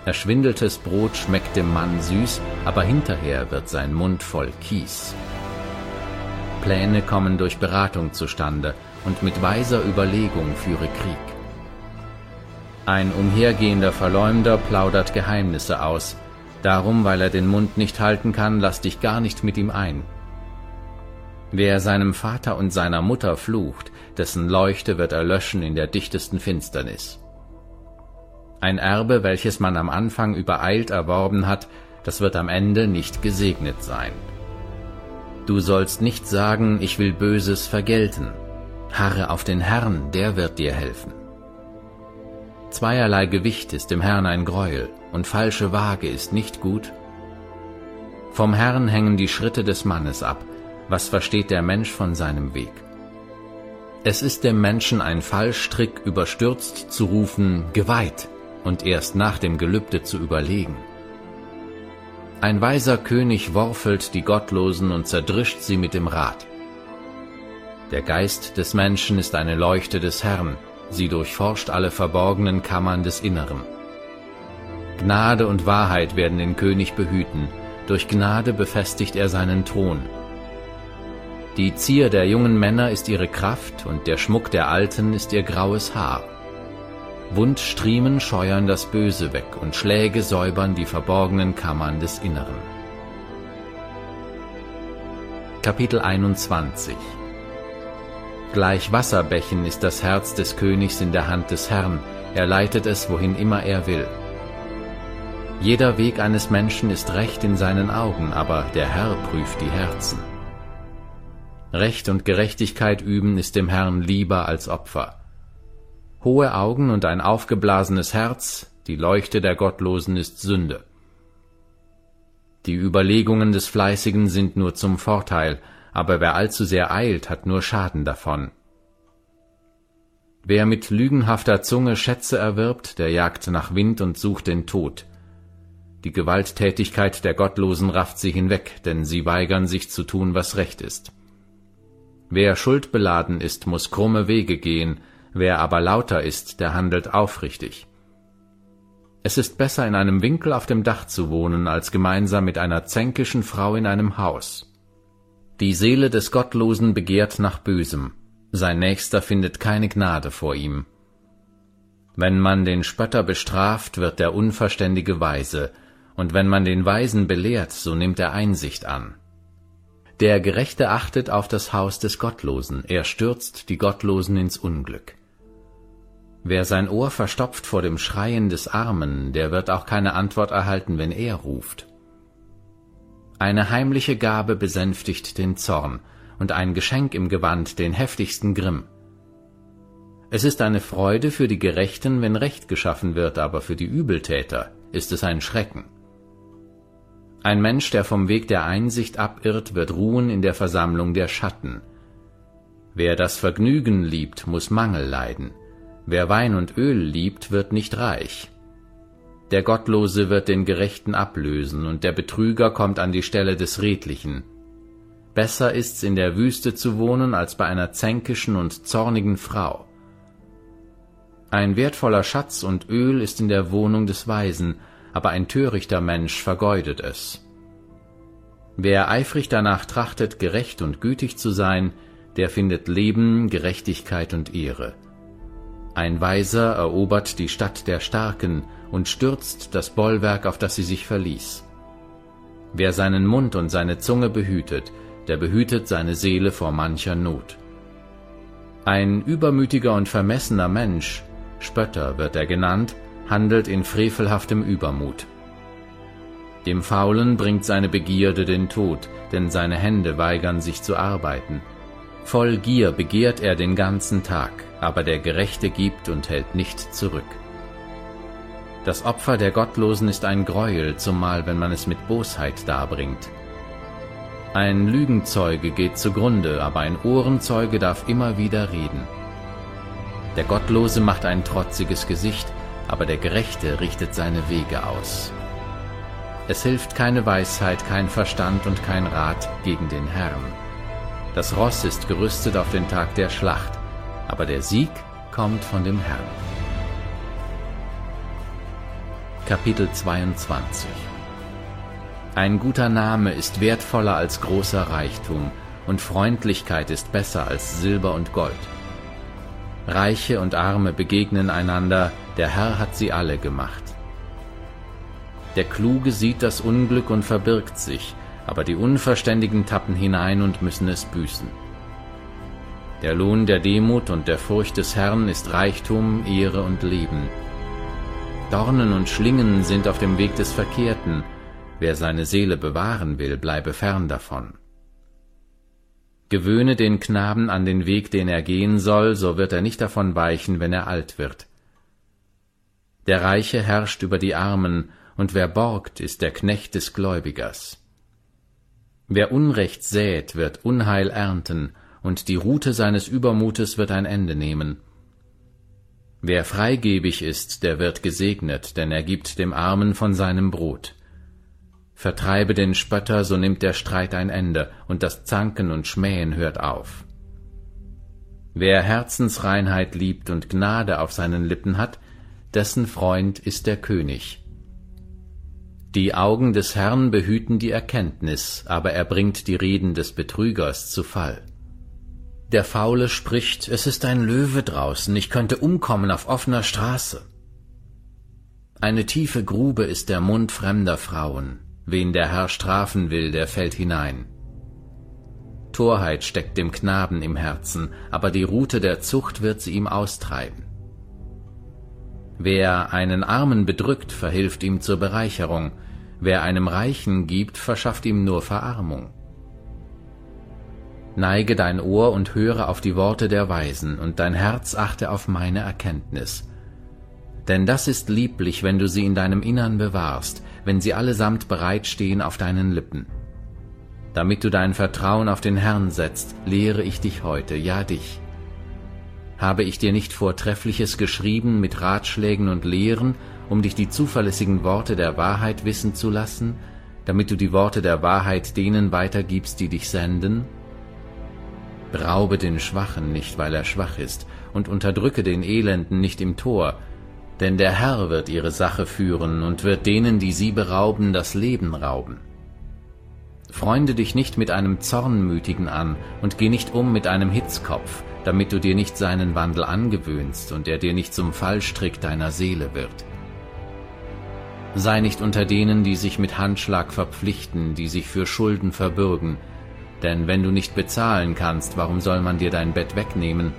Erschwindeltes Brot schmeckt dem Mann süß, aber hinterher wird sein Mund voll Kies. Pläne kommen durch Beratung zustande, und mit weiser Überlegung führe Krieg. Ein umhergehender Verleumder plaudert Geheimnisse aus, darum, weil er den Mund nicht halten kann, lass dich gar nicht mit ihm ein. Wer seinem Vater und seiner Mutter flucht, dessen Leuchte wird erlöschen in der dichtesten Finsternis. Ein Erbe, welches man am Anfang übereilt erworben hat, das wird am Ende nicht gesegnet sein. Du sollst nicht sagen, ich will Böses vergelten. Harre auf den Herrn, der wird dir helfen. Zweierlei Gewicht ist dem Herrn ein Greuel, und falsche Waage ist nicht gut. Vom Herrn hängen die Schritte des Mannes ab, was versteht der Mensch von seinem Weg? Es ist dem Menschen ein Fallstrick, überstürzt zu rufen, geweiht, und erst nach dem Gelübde zu überlegen. Ein weiser König worfelt die Gottlosen und zerdrischt sie mit dem Rat. Der Geist des Menschen ist eine Leuchte des Herrn, sie durchforscht alle verborgenen Kammern des Inneren. Gnade und Wahrheit werden den König behüten, durch Gnade befestigt er seinen Thron. Die Zier der jungen Männer ist ihre Kraft und der Schmuck der Alten ist ihr graues Haar. Wundstriemen scheuern das Böse weg und Schläge säubern die verborgenen Kammern des Inneren. Kapitel 21 Gleich Wasserbächen ist das Herz des Königs in der Hand des Herrn, er leitet es, wohin immer er will. Jeder Weg eines Menschen ist recht in seinen Augen, aber der Herr prüft die Herzen. Recht und Gerechtigkeit üben ist dem Herrn lieber als Opfer. Hohe Augen und ein aufgeblasenes Herz, die Leuchte der Gottlosen ist Sünde. Die Überlegungen des Fleißigen sind nur zum Vorteil, aber wer allzu sehr eilt, hat nur Schaden davon. Wer mit lügenhafter Zunge Schätze erwirbt, der jagt nach Wind und sucht den Tod. Die Gewalttätigkeit der Gottlosen rafft sie hinweg, denn sie weigern sich zu tun, was recht ist. Wer schuldbeladen ist, muss krumme Wege gehen, wer aber lauter ist, der handelt aufrichtig. Es ist besser, in einem Winkel auf dem Dach zu wohnen, als gemeinsam mit einer zänkischen Frau in einem Haus. Die Seele des Gottlosen begehrt nach Bösem, sein Nächster findet keine Gnade vor ihm. Wenn man den Spötter bestraft, wird der Unverständige weise, und wenn man den Weisen belehrt, so nimmt er Einsicht an. Der Gerechte achtet auf das Haus des Gottlosen, er stürzt die Gottlosen ins Unglück. Wer sein Ohr verstopft vor dem Schreien des Armen, der wird auch keine Antwort erhalten, wenn er ruft. Eine heimliche Gabe besänftigt den Zorn, und ein Geschenk im Gewand den heftigsten Grimm. Es ist eine Freude für die Gerechten, wenn Recht geschaffen wird, aber für die Übeltäter ist es ein Schrecken. Ein Mensch, der vom Weg der Einsicht abirrt, wird ruhen in der Versammlung der Schatten. Wer das Vergnügen liebt, muss Mangel leiden. Wer Wein und Öl liebt, wird nicht reich. Der Gottlose wird den Gerechten ablösen, und der Betrüger kommt an die Stelle des Redlichen. Besser ist's in der Wüste zu wohnen, als bei einer zänkischen und zornigen Frau. Ein wertvoller Schatz und Öl ist in der Wohnung des Weisen, aber ein törichter Mensch vergeudet es. Wer eifrig danach trachtet, gerecht und gütig zu sein, der findet Leben, Gerechtigkeit und Ehre. Ein Weiser erobert die Stadt der Starken und stürzt das Bollwerk, auf das sie sich verließ. Wer seinen Mund und seine Zunge behütet, der behütet seine Seele vor mancher Not. Ein übermütiger und vermessener Mensch, Spötter wird er genannt, handelt in frevelhaftem Übermut. Dem Faulen bringt seine Begierde den Tod, denn seine Hände weigern sich zu arbeiten. Voll Gier begehrt er den ganzen Tag, aber der Gerechte gibt und hält nicht zurück. Das Opfer der Gottlosen ist ein Greuel, zumal wenn man es mit Bosheit darbringt. Ein Lügenzeuge geht zugrunde, aber ein Ohrenzeuge darf immer wieder reden. Der Gottlose macht ein trotziges Gesicht, aber der Gerechte richtet seine Wege aus. Es hilft keine Weisheit, kein Verstand und kein Rat gegen den Herrn. Das Ross ist gerüstet auf den Tag der Schlacht, aber der Sieg kommt von dem Herrn. Kapitel 22 Ein guter Name ist wertvoller als großer Reichtum, und Freundlichkeit ist besser als Silber und Gold. Reiche und Arme begegnen einander, der Herr hat sie alle gemacht. Der Kluge sieht das Unglück und verbirgt sich, aber die Unverständigen tappen hinein und müssen es büßen. Der Lohn der Demut und der Furcht des Herrn ist Reichtum, Ehre und Leben. Dornen und Schlingen sind auf dem Weg des Verkehrten, wer seine Seele bewahren will, bleibe fern davon. Gewöhne den Knaben an den Weg, den er gehen soll, so wird er nicht davon weichen, wenn er alt wird. Der Reiche herrscht über die Armen, und wer borgt, ist der Knecht des Gläubigers. Wer Unrecht sät, wird Unheil ernten, und die Rute seines Übermutes wird ein Ende nehmen. Wer freigebig ist, der wird gesegnet, denn er gibt dem Armen von seinem Brot. Vertreibe den Spötter, so nimmt der Streit ein Ende, und das Zanken und Schmähen hört auf. Wer Herzensreinheit liebt und Gnade auf seinen Lippen hat, dessen Freund ist der König. Die Augen des Herrn behüten die Erkenntnis, aber er bringt die Reden des Betrügers zu Fall. Der Faule spricht, es ist ein Löwe draußen, ich könnte umkommen auf offener Straße. Eine tiefe Grube ist der Mund fremder Frauen, wen der Herr strafen will, der fällt hinein. Torheit steckt dem Knaben im Herzen, aber die Rute der Zucht wird sie ihm austreiben. Wer einen Armen bedrückt, verhilft ihm zur Bereicherung, wer einem Reichen gibt, verschafft ihm nur Verarmung. Neige dein Ohr und höre auf die Worte der Weisen, und dein Herz achte auf meine Erkenntnis. Denn das ist lieblich, wenn du sie in deinem Innern bewahrst, wenn sie allesamt bereitstehen auf deinen Lippen. Damit du dein Vertrauen auf den Herrn setzt, lehre ich dich heute, ja dich. Habe ich dir nicht Vortreffliches geschrieben mit Ratschlägen und Lehren, um dich die zuverlässigen Worte der Wahrheit wissen zu lassen, damit du die Worte der Wahrheit denen weitergibst, die dich senden? Beraube den Schwachen nicht, weil er schwach ist, und unterdrücke den Elenden nicht im Tor, denn der Herr wird ihre Sache führen und wird denen, die sie berauben, das Leben rauben. Freunde dich nicht mit einem Zornmütigen an und geh nicht um mit einem Hitzkopf, damit du dir nicht seinen Wandel angewöhnst und er dir nicht zum Fallstrick deiner Seele wird. Sei nicht unter denen, die sich mit Handschlag verpflichten, die sich für Schulden verbürgen, denn wenn du nicht bezahlen kannst, warum soll man dir dein Bett wegnehmen?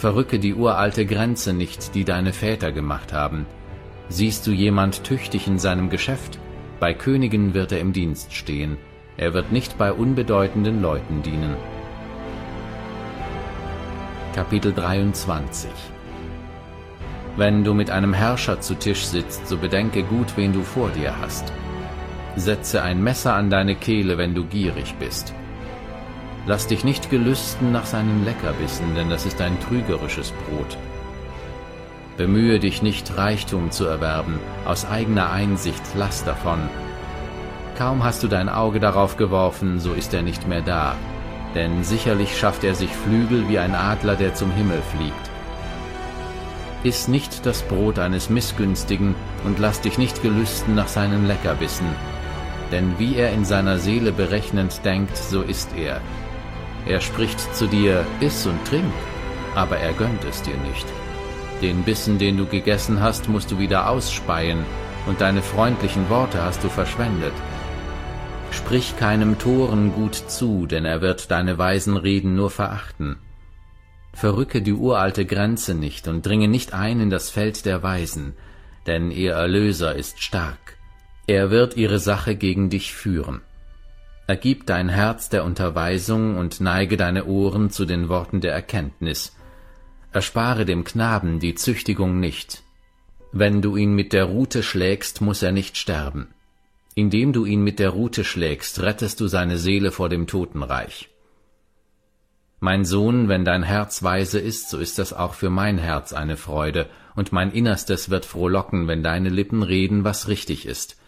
Verrücke die uralte Grenze nicht, die deine Väter gemacht haben. Siehst du jemand tüchtig in seinem Geschäft, Bei Königen wird er im Dienst stehen, er wird nicht bei unbedeutenden Leuten dienen. Kapitel 23 Wenn du mit einem Herrscher zu Tisch sitzt, so bedenke gut, wen du vor dir hast. Setze ein Messer an deine Kehle, wenn du gierig bist. Lass dich nicht gelüsten nach seinen Leckerbissen, denn das ist ein trügerisches Brot. Bemühe dich nicht, Reichtum zu erwerben, aus eigener Einsicht lass davon. Kaum hast du dein Auge darauf geworfen, so ist er nicht mehr da, denn sicherlich schafft er sich Flügel wie ein Adler, der zum Himmel fliegt. Iss nicht das Brot eines Missgünstigen und lass dich nicht gelüsten nach seinen Leckerbissen, denn wie er in seiner Seele berechnend denkt, so ist er. Er spricht zu dir, iss und trink, aber er gönnt es dir nicht. Den Bissen, den du gegessen hast, musst du wieder ausspeien, und deine freundlichen Worte hast du verschwendet. Sprich keinem Toren gut zu, denn er wird deine weisen Reden nur verachten. Verrücke die uralte Grenze nicht und dringe nicht ein in das Feld der Weisen, denn ihr Erlöser ist stark. Er wird ihre Sache gegen dich führen. Ergib dein Herz der Unterweisung und neige deine Ohren zu den Worten der Erkenntnis. Erspare dem Knaben die Züchtigung nicht. Wenn du ihn mit der Rute schlägst, muss er nicht sterben. Indem du ihn mit der Rute schlägst, rettest du seine Seele vor dem Totenreich. Mein Sohn, wenn dein Herz weise ist, so ist das auch für mein Herz eine Freude, und mein Innerstes wird frohlocken, wenn deine Lippen reden, was richtig ist.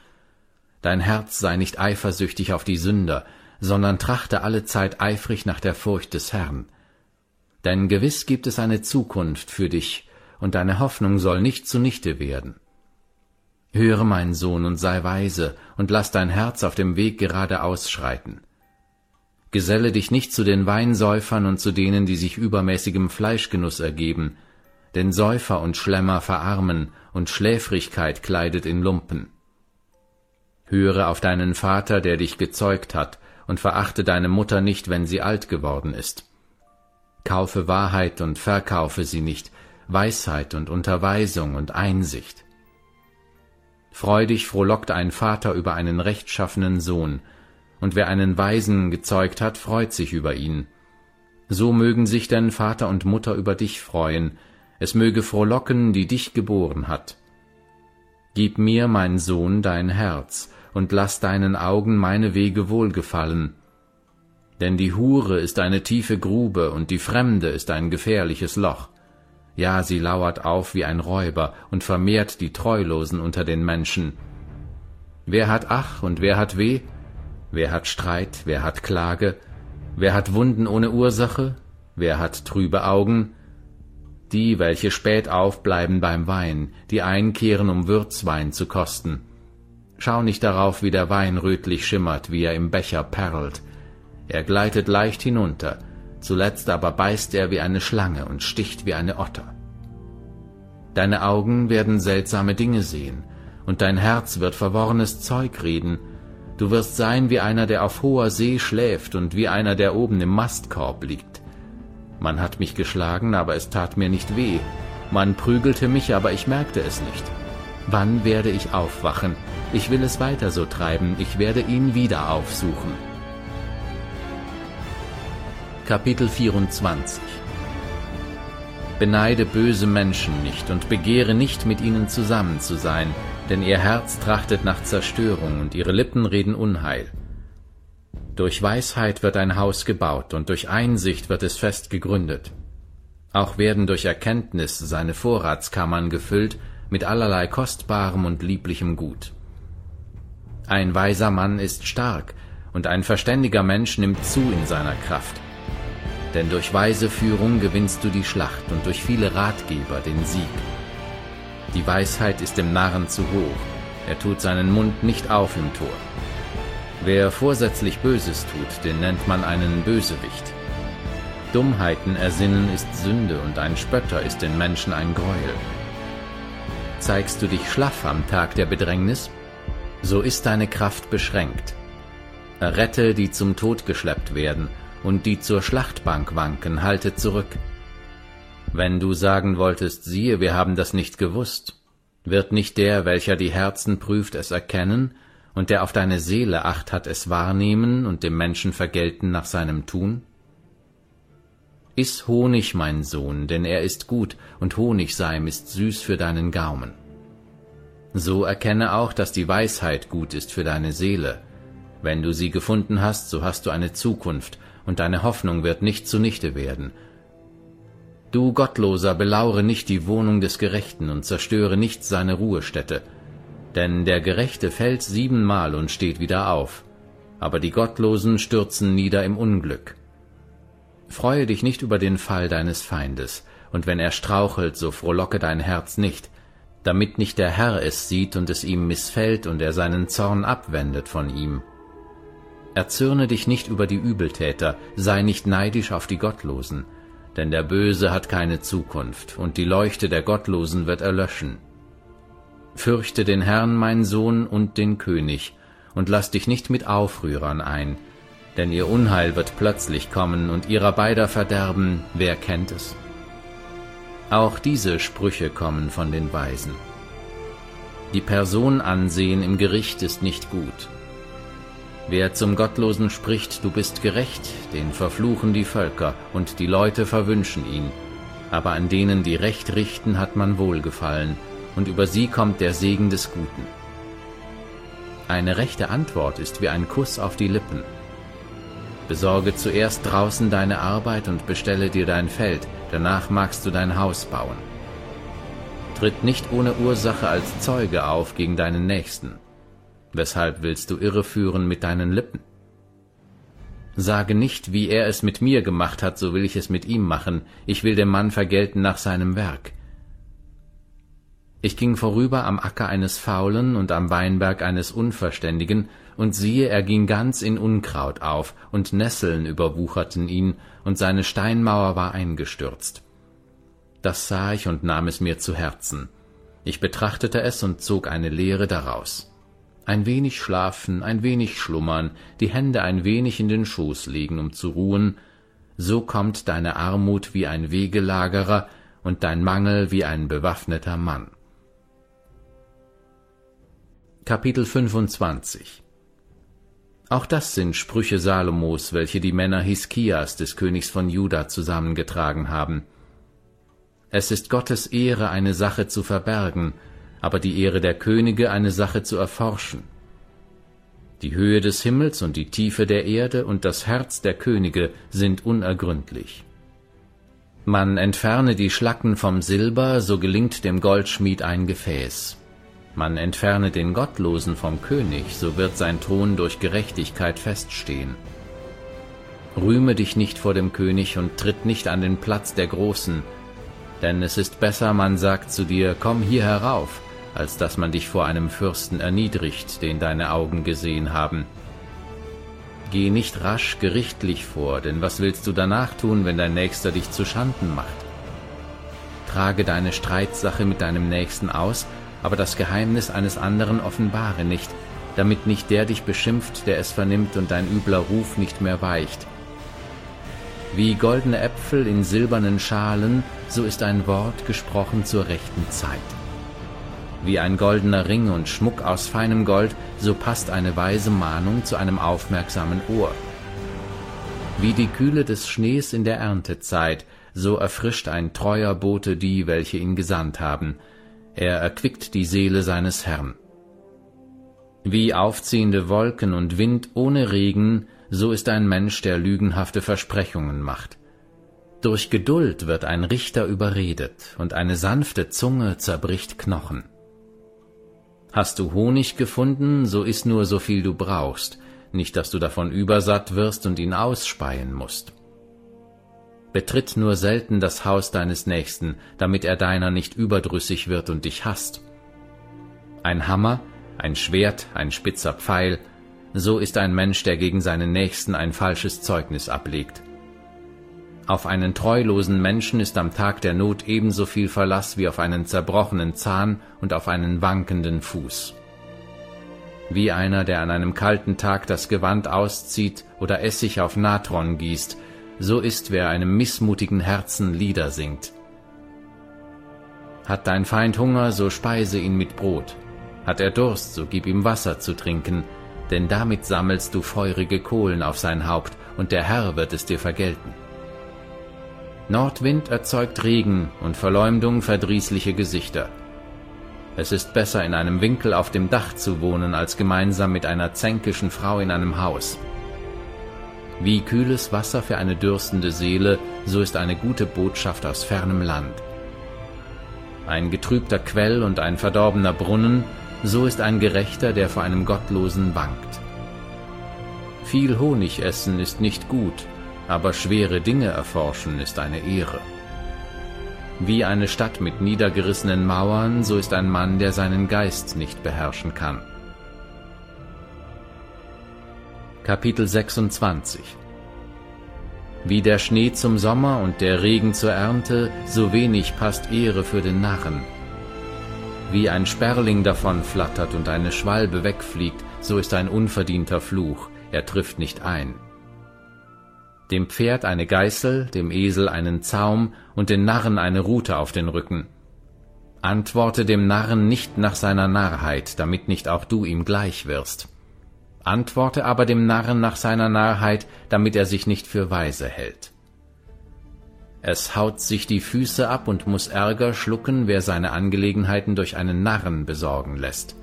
Dein Herz sei nicht eifersüchtig auf die Sünder, sondern trachte allezeit eifrig nach der Furcht des Herrn. Denn gewiss gibt es eine Zukunft für dich, und deine Hoffnung soll nicht zunichte werden. Höre, mein Sohn, und sei weise, und lass dein Herz auf dem Weg geradeaus schreiten. Geselle dich nicht zu den Weinsäufern und zu denen, die sich übermäßigem Fleischgenuss ergeben, denn Säufer und Schlemmer verarmen, und Schläfrigkeit kleidet in Lumpen. Höre auf deinen Vater, der dich gezeugt hat, und verachte deine Mutter nicht, wenn sie alt geworden ist. Kaufe Wahrheit und verkaufe sie nicht, Weisheit und Unterweisung und Einsicht. Freudig frohlockt ein Vater über einen rechtschaffenen Sohn, und wer einen Weisen gezeugt hat, freut sich über ihn. So mögen sich denn Vater und Mutter über dich freuen, es möge frohlocken, die dich geboren hat. Gib mir, mein Sohn, dein Herz, und lass deinen Augen meine Wege wohlgefallen, denn die Hure ist eine tiefe Grube und die Fremde ist ein gefährliches Loch. Ja, sie lauert auf wie ein Räuber und vermehrt die Treulosen unter den Menschen. Wer hat Ach und wer hat Weh? Wer hat Streit, wer hat Klage? Wer hat Wunden ohne Ursache? Wer hat trübe Augen? Die, welche spät aufbleiben beim Wein, die einkehren, um Würzwein zu kosten. Schau nicht darauf, wie der Wein rötlich schimmert, wie er im Becher perlt, er gleitet leicht hinunter, zuletzt aber beißt er wie eine Schlange und sticht wie eine Otter. Deine Augen werden seltsame Dinge sehen, und dein Herz wird verworrenes Zeug reden, du wirst sein wie einer, der auf hoher See schläft und wie einer, der oben im Mastkorb liegt. Man hat mich geschlagen, aber es tat mir nicht weh, man prügelte mich, aber ich merkte es nicht. Wann werde ich aufwachen? Ich will es weiter so treiben, ich werde ihn wieder aufsuchen. Kapitel 24 Beneide böse Menschen nicht und begehre nicht mit ihnen zusammen zu sein, denn ihr Herz trachtet nach Zerstörung und ihre Lippen reden Unheil. Durch Weisheit wird ein Haus gebaut und durch Einsicht wird es fest gegründet. Auch werden durch Erkenntnis seine Vorratskammern gefüllt mit allerlei kostbarem und lieblichem Gut. Ein weiser Mann ist stark, und ein verständiger Mensch nimmt zu in seiner Kraft denn durch weise Führung gewinnst du die Schlacht und durch viele Ratgeber den Sieg. Die Weisheit ist dem Narren zu hoch, er tut seinen Mund nicht auf im Tor. Wer vorsätzlich Böses tut, den nennt man einen Bösewicht. Dummheiten ersinnen ist Sünde und ein Spötter ist den Menschen ein Greuel. Zeigst du dich schlaff am Tag der Bedrängnis, so ist deine Kraft beschränkt. Errette, die zum Tod geschleppt werden, und die zur Schlachtbank wanken, halte zurück. Wenn du sagen wolltest, siehe, wir haben das nicht gewusst, wird nicht der, welcher die Herzen prüft, es erkennen, und der auf deine Seele acht hat, es wahrnehmen und dem Menschen vergelten nach seinem Tun? Iss Honig, mein Sohn, denn er ist gut, und Honigseim ist süß für deinen Gaumen. So erkenne auch, dass die Weisheit gut ist für deine Seele. Wenn du sie gefunden hast, so hast du eine Zukunft, und deine Hoffnung wird nicht zunichte werden. Du Gottloser, belaure nicht die Wohnung des Gerechten und zerstöre nicht seine Ruhestätte, denn der Gerechte fällt siebenmal und steht wieder auf, aber die Gottlosen stürzen nieder im Unglück. Freue dich nicht über den Fall deines Feindes, und wenn er strauchelt, so frohlocke dein Herz nicht, damit nicht der Herr es sieht und es ihm missfällt und er seinen Zorn abwendet von ihm. Erzürne dich nicht über die Übeltäter, sei nicht neidisch auf die Gottlosen, denn der Böse hat keine Zukunft, und die Leuchte der Gottlosen wird erlöschen. Fürchte den Herrn, mein Sohn, und den König, und lass dich nicht mit Aufrührern ein, denn ihr Unheil wird plötzlich kommen, und ihrer beider Verderben, wer kennt es? Auch diese Sprüche kommen von den Weisen. Die Person ansehen im Gericht ist nicht gut. Wer zum Gottlosen spricht, du bist gerecht, den verfluchen die Völker, und die Leute verwünschen ihn. Aber an denen, die Recht richten, hat man Wohlgefallen, und über sie kommt der Segen des Guten. Eine rechte Antwort ist wie ein Kuss auf die Lippen. Besorge zuerst draußen deine Arbeit und bestelle dir dein Feld, danach magst du dein Haus bauen. Tritt nicht ohne Ursache als Zeuge auf gegen deinen Nächsten. Weshalb willst du irreführen mit deinen Lippen? Sage nicht, wie er es mit mir gemacht hat, so will ich es mit ihm machen, ich will dem Mann vergelten nach seinem Werk. Ich ging vorüber am Acker eines Faulen und am Weinberg eines Unverständigen, und siehe, er ging ganz in Unkraut auf, und Nesseln überwucherten ihn, und seine Steinmauer war eingestürzt. Das sah ich und nahm es mir zu Herzen. Ich betrachtete es und zog eine Lehre daraus. Ein wenig schlafen, ein wenig schlummern, die Hände ein wenig in den Schoß legen, um zu ruhen, so kommt deine Armut wie ein Wegelagerer und dein Mangel wie ein bewaffneter Mann. Kapitel 25 Auch das sind Sprüche Salomos, welche die Männer Hiskias des Königs von Juda zusammengetragen haben. Es ist Gottes Ehre, eine Sache zu verbergen, aber die Ehre der Könige, eine Sache zu erforschen. Die Höhe des Himmels und die Tiefe der Erde und das Herz der Könige sind unergründlich. Man entferne die Schlacken vom Silber, so gelingt dem Goldschmied ein Gefäß. Man entferne den Gottlosen vom König, so wird sein Thron durch Gerechtigkeit feststehen. Rühme dich nicht vor dem König und tritt nicht an den Platz der Großen, denn es ist besser, man sagt zu dir, komm hier herauf, als dass man dich vor einem Fürsten erniedrigt, den deine Augen gesehen haben. Geh nicht rasch gerichtlich vor, denn was willst du danach tun, wenn dein Nächster dich zu Schanden macht? Trage deine Streitsache mit deinem Nächsten aus, aber das Geheimnis eines anderen offenbare nicht, damit nicht der dich beschimpft, der es vernimmt und dein übler Ruf nicht mehr weicht. Wie goldene Äpfel in silbernen Schalen, so ist ein Wort gesprochen zur rechten Zeit. Wie ein goldener Ring und Schmuck aus feinem Gold, so passt eine weise Mahnung zu einem aufmerksamen Ohr. Wie die Kühle des Schnees in der Erntezeit, so erfrischt ein treuer Bote die, welche ihn gesandt haben, er erquickt die Seele seines Herrn. Wie aufziehende Wolken und Wind ohne Regen, so ist ein Mensch, der lügenhafte Versprechungen macht. Durch Geduld wird ein Richter überredet, und eine sanfte Zunge zerbricht Knochen. Hast du Honig gefunden, so iss nur so viel du brauchst, nicht dass du davon übersatt wirst und ihn ausspeien musst. Betritt nur selten das Haus deines Nächsten, damit er deiner nicht überdrüssig wird und dich hasst. Ein Hammer, ein Schwert, ein spitzer Pfeil, so ist ein Mensch, der gegen seinen Nächsten ein falsches Zeugnis ablegt. Auf einen treulosen Menschen ist am Tag der Not ebenso viel Verlass wie auf einen zerbrochenen Zahn und auf einen wankenden Fuß. Wie einer, der an einem kalten Tag das Gewand auszieht oder Essig auf Natron gießt, so ist, wer einem missmutigen Herzen Lieder singt. Hat dein Feind Hunger, so speise ihn mit Brot. Hat er Durst, so gib ihm Wasser zu trinken, denn damit sammelst du feurige Kohlen auf sein Haupt, und der Herr wird es dir vergelten. Nordwind erzeugt Regen und Verleumdung verdrießliche Gesichter. Es ist besser, in einem Winkel auf dem Dach zu wohnen, als gemeinsam mit einer zänkischen Frau in einem Haus. Wie kühles Wasser für eine dürstende Seele, so ist eine gute Botschaft aus fernem Land. Ein getrübter Quell und ein verdorbener Brunnen, so ist ein Gerechter, der vor einem Gottlosen wankt. Viel Honig essen ist nicht gut, aber schwere Dinge erforschen ist eine Ehre. Wie eine Stadt mit niedergerissenen Mauern, so ist ein Mann, der seinen Geist nicht beherrschen kann. Kapitel 26 Wie der Schnee zum Sommer und der Regen zur Ernte, so wenig passt Ehre für den Narren. Wie ein Sperling davon flattert und eine Schwalbe wegfliegt, so ist ein unverdienter Fluch, er trifft nicht ein dem Pferd eine Geißel, dem Esel einen Zaum und den Narren eine Rute auf den Rücken. Antworte dem Narren nicht nach seiner Narrheit, damit nicht auch du ihm gleich wirst. Antworte aber dem Narren nach seiner Narrheit, damit er sich nicht für weise hält. Es haut sich die Füße ab und muss Ärger schlucken, wer seine Angelegenheiten durch einen Narren besorgen lässt.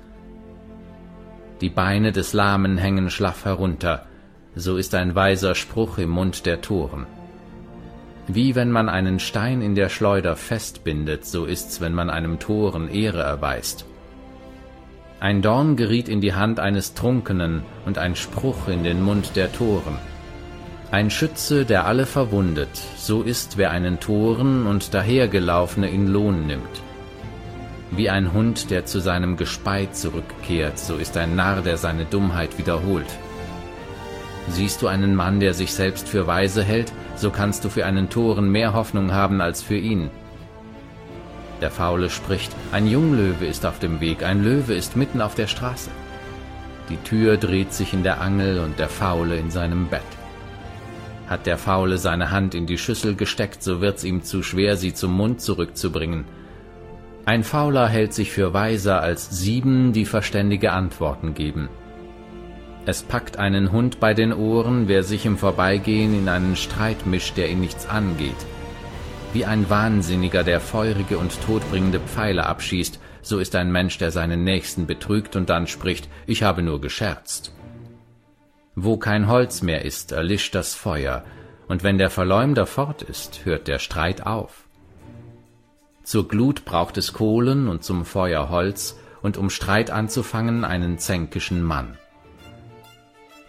Die Beine des Lahmen hängen schlaff herunter, so ist ein weiser Spruch im Mund der Toren. Wie wenn man einen Stein in der Schleuder festbindet, so ist's, wenn man einem Toren Ehre erweist. Ein Dorn geriet in die Hand eines Trunkenen und ein Spruch in den Mund der Toren. Ein Schütze, der alle verwundet, so ist, wer einen Toren und dahergelaufene in Lohn nimmt. Wie ein Hund, der zu seinem Gespei zurückkehrt, so ist ein Narr, der seine Dummheit wiederholt. Siehst du einen Mann, der sich selbst für weise hält, so kannst du für einen Toren mehr Hoffnung haben als für ihn. Der Faule spricht, ein Junglöwe ist auf dem Weg, ein Löwe ist mitten auf der Straße. Die Tür dreht sich in der Angel und der Faule in seinem Bett. Hat der Faule seine Hand in die Schüssel gesteckt, so wird's ihm zu schwer, sie zum Mund zurückzubringen. Ein Fauler hält sich für weiser als sieben, die verständige Antworten geben. Es packt einen Hund bei den Ohren, wer sich im Vorbeigehen in einen Streit mischt, der ihn nichts angeht. Wie ein Wahnsinniger, der feurige und todbringende Pfeile abschießt, so ist ein Mensch, der seinen Nächsten betrügt und dann spricht, ich habe nur gescherzt. Wo kein Holz mehr ist, erlischt das Feuer, und wenn der Verleumder fort ist, hört der Streit auf. Zur Glut braucht es Kohlen und zum Feuer Holz, und um Streit anzufangen einen zänkischen Mann.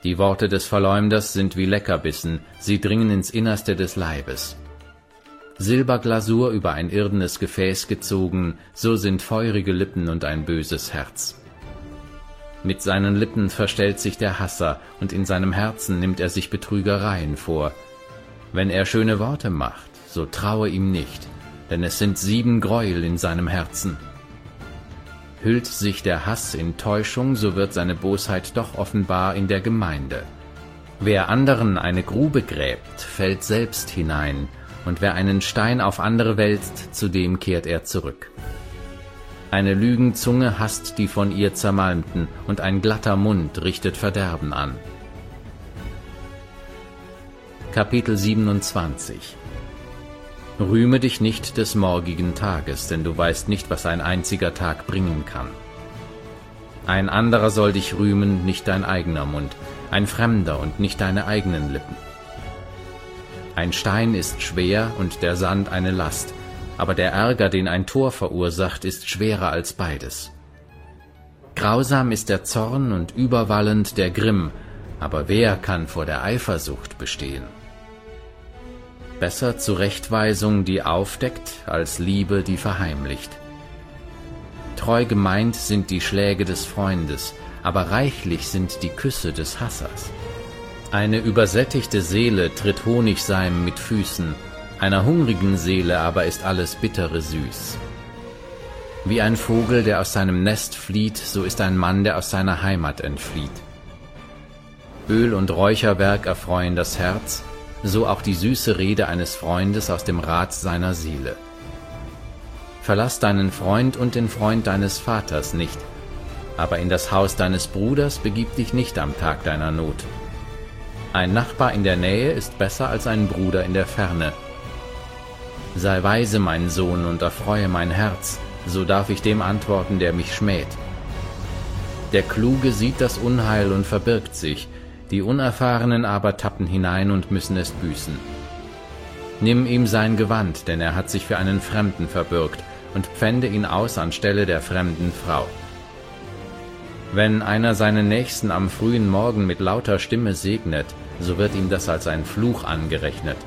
Die Worte des Verleumders sind wie Leckerbissen, sie dringen ins Innerste des Leibes. Silberglasur über ein irdenes Gefäß gezogen, so sind feurige Lippen und ein böses Herz. Mit seinen Lippen verstellt sich der Hasser, und in seinem Herzen nimmt er sich Betrügereien vor. Wenn er schöne Worte macht, so traue ihm nicht, denn es sind sieben Greuel in seinem Herzen. Hüllt sich der Hass in Täuschung, so wird seine Bosheit doch offenbar in der Gemeinde. Wer anderen eine Grube gräbt, fällt selbst hinein, und wer einen Stein auf andere wälzt, zu dem kehrt er zurück. Eine Lügenzunge hasst die von ihr Zermalmten, und ein glatter Mund richtet Verderben an. Kapitel 27 Rühme dich nicht des morgigen Tages, denn du weißt nicht, was ein einziger Tag bringen kann. Ein anderer soll dich rühmen, nicht dein eigener Mund, ein Fremder und nicht deine eigenen Lippen. Ein Stein ist schwer und der Sand eine Last, aber der Ärger, den ein Tor verursacht, ist schwerer als beides. Grausam ist der Zorn und überwallend der Grimm, aber wer kann vor der Eifersucht bestehen? Besser Zurechtweisung, die aufdeckt, als Liebe, die verheimlicht. Treu gemeint sind die Schläge des Freundes, aber reichlich sind die Küsse des Hassers. Eine übersättigte Seele tritt Honigseim mit Füßen, einer hungrigen Seele aber ist alles Bittere süß. Wie ein Vogel, der aus seinem Nest flieht, so ist ein Mann, der aus seiner Heimat entflieht. Öl und Räucherwerk erfreuen das Herz, so auch die süße Rede eines Freundes aus dem Rat seiner Seele. Verlass deinen Freund und den Freund deines Vaters nicht, aber in das Haus deines Bruders begib dich nicht am Tag deiner Not. Ein Nachbar in der Nähe ist besser als ein Bruder in der Ferne. Sei weise, mein Sohn, und erfreue mein Herz, so darf ich dem antworten, der mich schmäht. Der Kluge sieht das Unheil und verbirgt sich, die Unerfahrenen aber tappen hinein und müssen es büßen. Nimm ihm sein Gewand, denn er hat sich für einen Fremden verbürgt, und pfände ihn aus anstelle der fremden Frau. Wenn einer seinen Nächsten am frühen Morgen mit lauter Stimme segnet, so wird ihm das als ein Fluch angerechnet.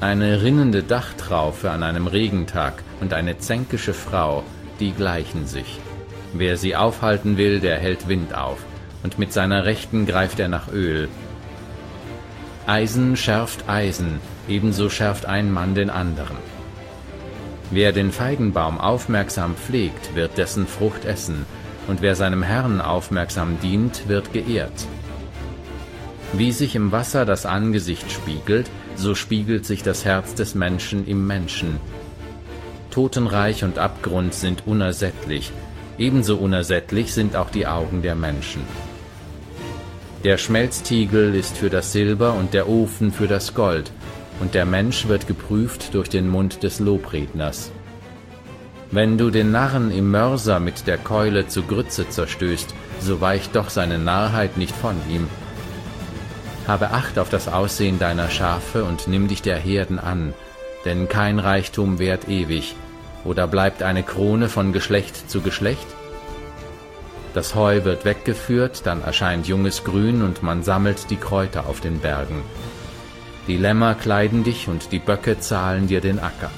Eine rinnende Dachtraufe an einem Regentag und eine zänkische Frau, die gleichen sich. Wer sie aufhalten will, der hält Wind auf, und mit seiner Rechten greift er nach Öl. Eisen schärft Eisen, ebenso schärft ein Mann den anderen. Wer den Feigenbaum aufmerksam pflegt, wird dessen Frucht essen, und wer seinem Herrn aufmerksam dient, wird geehrt. Wie sich im Wasser das Angesicht spiegelt, so spiegelt sich das Herz des Menschen im Menschen. Totenreich und Abgrund sind unersättlich, ebenso unersättlich sind auch die Augen der Menschen. Der Schmelztiegel ist für das Silber und der Ofen für das Gold, und der Mensch wird geprüft durch den Mund des Lobredners. Wenn du den Narren im Mörser mit der Keule zu Grütze zerstößt, so weicht doch seine Narrheit nicht von ihm. Habe Acht auf das Aussehen deiner Schafe und nimm dich der Herden an, denn kein Reichtum währt ewig, oder bleibt eine Krone von Geschlecht zu Geschlecht? Das Heu wird weggeführt, dann erscheint junges Grün und man sammelt die Kräuter auf den Bergen. Die Lämmer kleiden dich und die Böcke zahlen dir den Acker.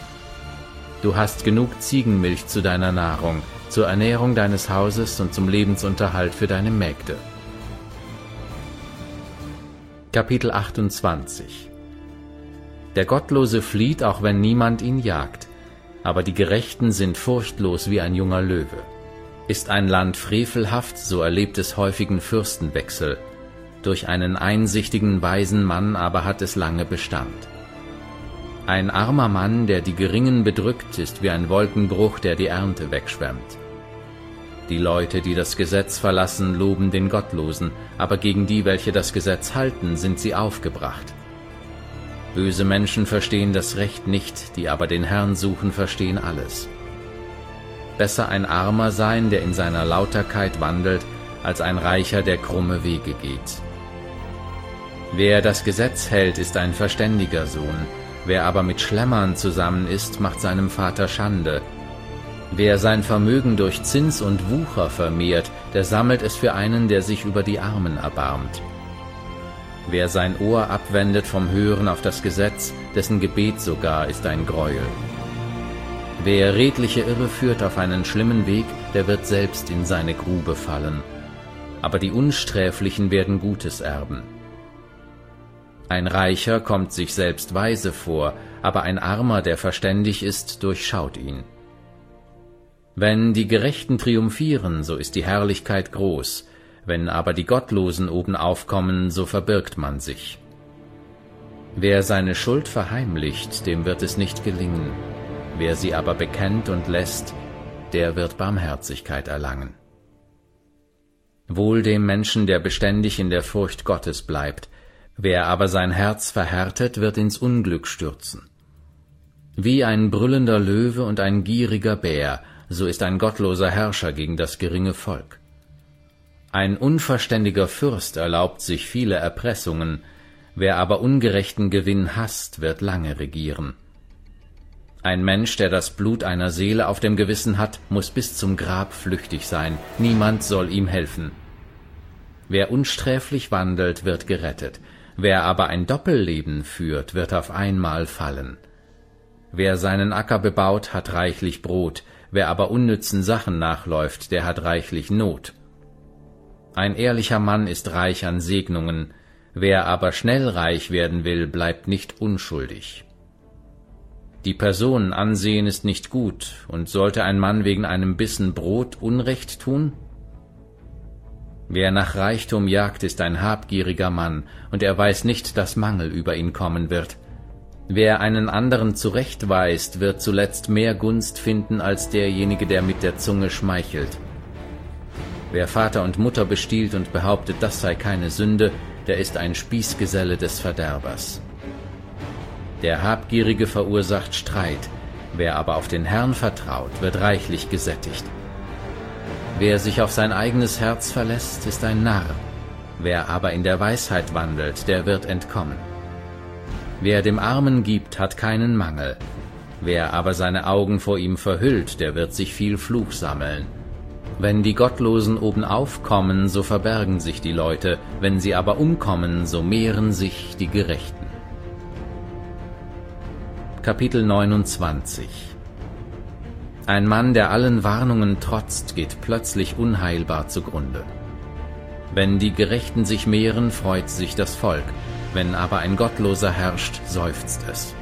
Du hast genug Ziegenmilch zu deiner Nahrung, zur Ernährung deines Hauses und zum Lebensunterhalt für deine Mägde. Kapitel 28 Der Gottlose flieht, auch wenn niemand ihn jagt, aber die Gerechten sind furchtlos wie ein junger Löwe. Ist ein Land frevelhaft, so erlebt es häufigen Fürstenwechsel, durch einen einsichtigen weisen Mann aber hat es lange Bestand. Ein armer Mann, der die Geringen bedrückt, ist wie ein Wolkenbruch, der die Ernte wegschwemmt. Die Leute, die das Gesetz verlassen, loben den Gottlosen, aber gegen die, welche das Gesetz halten, sind sie aufgebracht. Böse Menschen verstehen das Recht nicht, die aber den Herrn suchen, verstehen alles. Besser ein Armer sein, der in seiner Lauterkeit wandelt, als ein Reicher, der krumme Wege geht. Wer das Gesetz hält, ist ein verständiger Sohn, Wer aber mit Schlemmern zusammen ist, macht seinem Vater Schande. Wer sein Vermögen durch Zins und Wucher vermehrt, der sammelt es für einen, der sich über die Armen erbarmt. Wer sein Ohr abwendet vom Hören auf das Gesetz, dessen Gebet sogar ist ein Greuel. Wer redliche Irre führt auf einen schlimmen Weg, der wird selbst in seine Grube fallen. Aber die Unsträflichen werden Gutes erben. Ein Reicher kommt sich selbst weise vor, aber ein Armer, der verständig ist, durchschaut ihn. Wenn die Gerechten triumphieren, so ist die Herrlichkeit groß, wenn aber die Gottlosen oben aufkommen, so verbirgt man sich. Wer seine Schuld verheimlicht, dem wird es nicht gelingen, wer sie aber bekennt und lässt, der wird Barmherzigkeit erlangen. Wohl dem Menschen, der beständig in der Furcht Gottes bleibt, Wer aber sein Herz verhärtet, wird ins Unglück stürzen. Wie ein brüllender Löwe und ein gieriger Bär, so ist ein gottloser Herrscher gegen das geringe Volk. Ein unverständiger Fürst erlaubt sich viele Erpressungen, wer aber ungerechten Gewinn hasst, wird lange regieren. Ein Mensch, der das Blut einer Seele auf dem Gewissen hat, muss bis zum Grab flüchtig sein, niemand soll ihm helfen. Wer unsträflich wandelt, wird gerettet, Wer aber ein Doppelleben führt, wird auf einmal fallen. Wer seinen Acker bebaut, hat reichlich Brot, wer aber unnützen Sachen nachläuft, der hat reichlich Not. Ein ehrlicher Mann ist reich an Segnungen, wer aber schnell reich werden will, bleibt nicht unschuldig. Die Person ansehen ist nicht gut, und sollte ein Mann wegen einem Bissen Brot Unrecht tun? Wer nach Reichtum jagt, ist ein habgieriger Mann, und er weiß nicht, dass Mangel über ihn kommen wird. Wer einen anderen zurechtweist, wird zuletzt mehr Gunst finden als derjenige, der mit der Zunge schmeichelt. Wer Vater und Mutter bestiehlt und behauptet, das sei keine Sünde, der ist ein Spießgeselle des Verderbers. Der Habgierige verursacht Streit, wer aber auf den Herrn vertraut, wird reichlich gesättigt. Wer sich auf sein eigenes Herz verlässt, ist ein Narr, wer aber in der Weisheit wandelt, der wird entkommen. Wer dem Armen gibt, hat keinen Mangel, wer aber seine Augen vor ihm verhüllt, der wird sich viel Fluch sammeln. Wenn die Gottlosen obenauf kommen, so verbergen sich die Leute, wenn sie aber umkommen, so mehren sich die Gerechten. Kapitel 29 Ein Mann, der allen Warnungen trotzt, geht plötzlich unheilbar zugrunde. Wenn die Gerechten sich mehren, freut sich das Volk, wenn aber ein Gottloser herrscht, seufzt es.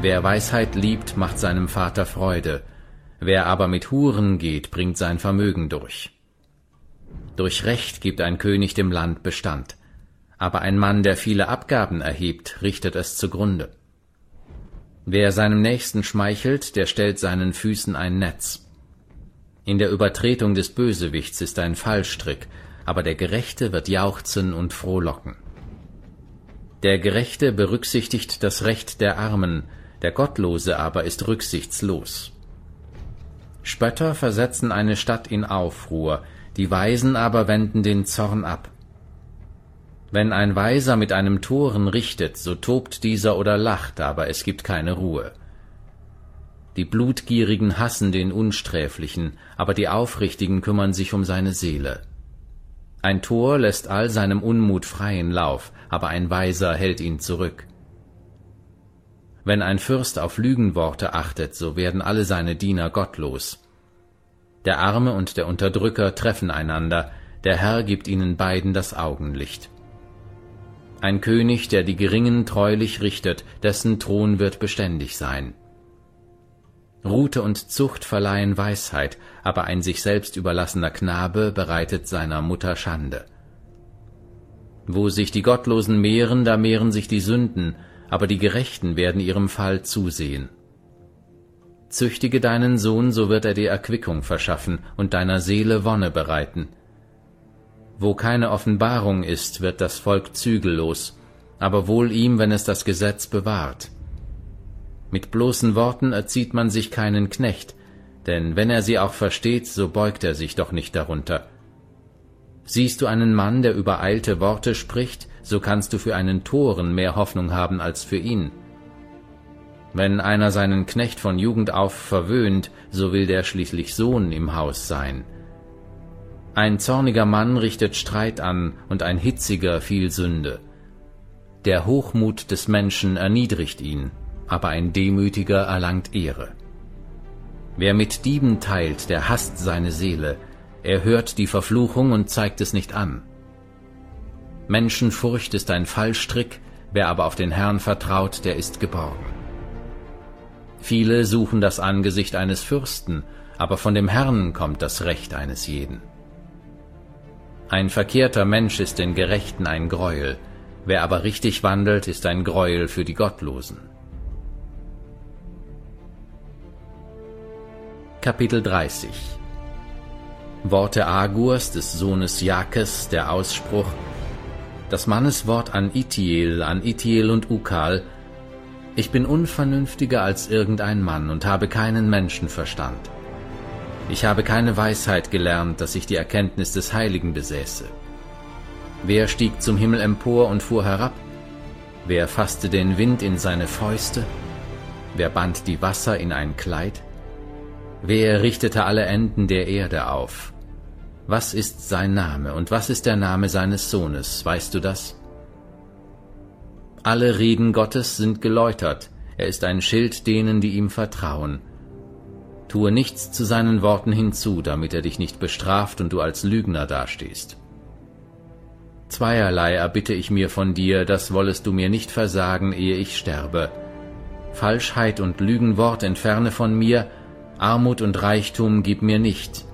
Wer Weisheit liebt, macht seinem Vater Freude, Wer aber mit Huren geht, bringt sein Vermögen durch. Durch Recht gibt ein König dem Land Bestand, aber ein Mann, der viele Abgaben erhebt, richtet es zugrunde. Wer seinem Nächsten schmeichelt, der stellt seinen Füßen ein Netz. In der Übertretung des Bösewichts ist ein Fallstrick, aber der Gerechte wird jauchzen und frohlocken. Der Gerechte berücksichtigt das Recht der Armen, der Gottlose aber ist rücksichtslos. Spötter versetzen eine Stadt in Aufruhr, die Weisen aber wenden den Zorn ab. Wenn ein Weiser mit einem Toren richtet, so tobt dieser oder lacht, aber es gibt keine Ruhe. Die Blutgierigen hassen den Unsträflichen, aber die Aufrichtigen kümmern sich um seine Seele. Ein Tor lässt all seinem Unmut freien Lauf, aber ein Weiser hält ihn zurück. Wenn ein Fürst auf Lügenworte achtet, so werden alle seine Diener gottlos. Der Arme und der Unterdrücker treffen einander, der Herr gibt ihnen beiden das Augenlicht. Ein König, der die Geringen treulich richtet, dessen Thron wird beständig sein. Rute und Zucht verleihen Weisheit, aber ein sich selbst überlassener Knabe bereitet seiner Mutter Schande. Wo sich die Gottlosen mehren, da mehren sich die Sünden, aber die Gerechten werden ihrem Fall zusehen. Züchtige deinen Sohn, so wird er dir Erquickung verschaffen und deiner Seele Wonne bereiten. Wo keine Offenbarung ist, wird das Volk zügellos, aber wohl ihm, wenn es das Gesetz bewahrt. Mit bloßen Worten erzieht man sich keinen Knecht, denn wenn er sie auch versteht, so beugt er sich doch nicht darunter. Siehst du einen Mann, der übereilte Worte spricht, so kannst du für einen Toren mehr Hoffnung haben als für ihn. Wenn einer seinen Knecht von Jugend auf verwöhnt, so will der schließlich Sohn im Haus sein. Ein zorniger Mann richtet Streit an und ein hitziger viel Sünde. Der Hochmut des Menschen erniedrigt ihn, aber ein Demütiger erlangt Ehre. Wer mit Dieben teilt, der hasst seine Seele, er hört die Verfluchung und zeigt es nicht an. Menschenfurcht ist ein Fallstrick, wer aber auf den Herrn vertraut, der ist geborgen. Viele suchen das Angesicht eines Fürsten, aber von dem Herrn kommt das Recht eines jeden. Ein verkehrter Mensch ist den Gerechten ein Greuel, wer aber richtig wandelt, ist ein Greuel für die Gottlosen. Kapitel 30 Worte Agurs des Sohnes Jakes, der Ausspruch, das Manneswort an Itiel, an Itiel und Ukal, ich bin unvernünftiger als irgendein Mann und habe keinen Menschenverstand. Ich habe keine Weisheit gelernt, dass ich die Erkenntnis des Heiligen besäße. Wer stieg zum Himmel empor und fuhr herab? Wer fasste den Wind in seine Fäuste? Wer band die Wasser in ein Kleid? Wer richtete alle Enden der Erde auf? Was ist sein Name und was ist der Name seines Sohnes, weißt du das? Alle Reden Gottes sind geläutert, er ist ein Schild denen, die ihm vertrauen. Tue nichts zu seinen Worten hinzu, damit er dich nicht bestraft und du als Lügner dastehst. Zweierlei erbitte ich mir von dir, das wollest du mir nicht versagen, ehe ich sterbe. Falschheit und Lügenwort entferne von mir, Armut und Reichtum gib mir nicht,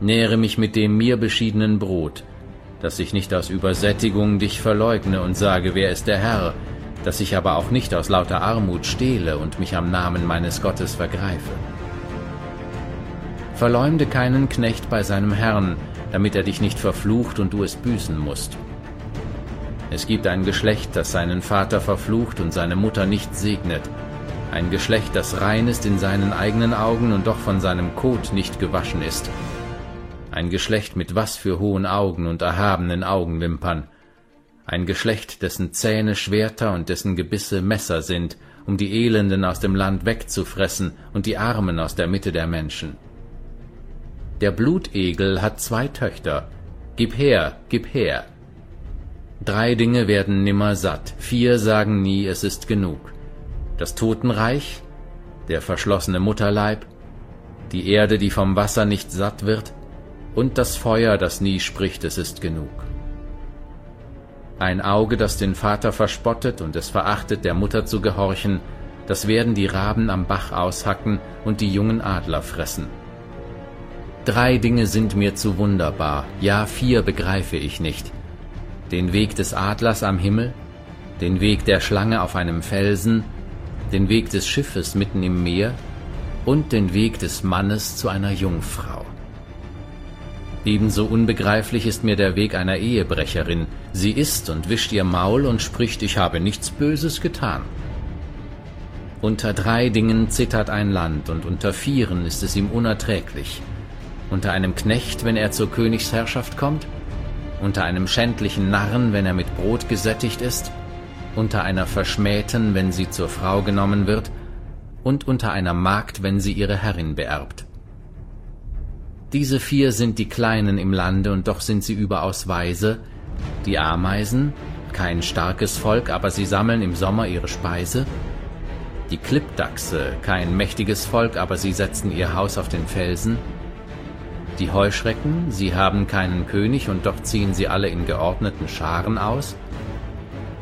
nähre mich mit dem mir beschiedenen Brot, dass ich nicht aus Übersättigung dich verleugne und sage, wer ist der Herr, dass ich aber auch nicht aus lauter Armut stehle und mich am Namen meines Gottes vergreife. Verleumde keinen Knecht bei seinem Herrn, damit er dich nicht verflucht und du es büßen musst. Es gibt ein Geschlecht, das seinen Vater verflucht und seine Mutter nicht segnet, ein Geschlecht, das rein ist in seinen eigenen Augen und doch von seinem Kot nicht gewaschen ist. Ein Geschlecht mit was für hohen Augen und erhabenen Augenwimpern. Ein Geschlecht, dessen Zähne Schwerter und dessen Gebisse Messer sind, um die Elenden aus dem Land wegzufressen und die Armen aus der Mitte der Menschen. Der Blutegel hat zwei Töchter. Gib her, gib her. Drei Dinge werden nimmer satt, vier sagen nie, es ist genug das Totenreich, der verschlossene Mutterleib, die Erde, die vom Wasser nicht satt wird, und das Feuer, das nie spricht, es ist genug. Ein Auge, das den Vater verspottet und es verachtet, der Mutter zu gehorchen, das werden die Raben am Bach aushacken und die jungen Adler fressen. Drei Dinge sind mir zu wunderbar, ja vier begreife ich nicht. Den Weg des Adlers am Himmel, den Weg der Schlange auf einem Felsen den Weg des Schiffes mitten im Meer und den Weg des Mannes zu einer Jungfrau. Ebenso unbegreiflich ist mir der Weg einer Ehebrecherin. Sie isst und wischt ihr Maul und spricht, ich habe nichts Böses getan. Unter drei Dingen zittert ein Land, und unter vieren ist es ihm unerträglich. Unter einem Knecht, wenn er zur Königsherrschaft kommt, unter einem schändlichen Narren, wenn er mit Brot gesättigt ist, unter einer Verschmähten, wenn sie zur Frau genommen wird, und unter einer Magd, wenn sie ihre Herrin beerbt. Diese vier sind die Kleinen im Lande, und doch sind sie überaus weise, die Ameisen, kein starkes Volk, aber sie sammeln im Sommer ihre Speise, die Klippdachse, kein mächtiges Volk, aber sie setzen ihr Haus auf den Felsen, die Heuschrecken, sie haben keinen König, und doch ziehen sie alle in geordneten Scharen aus,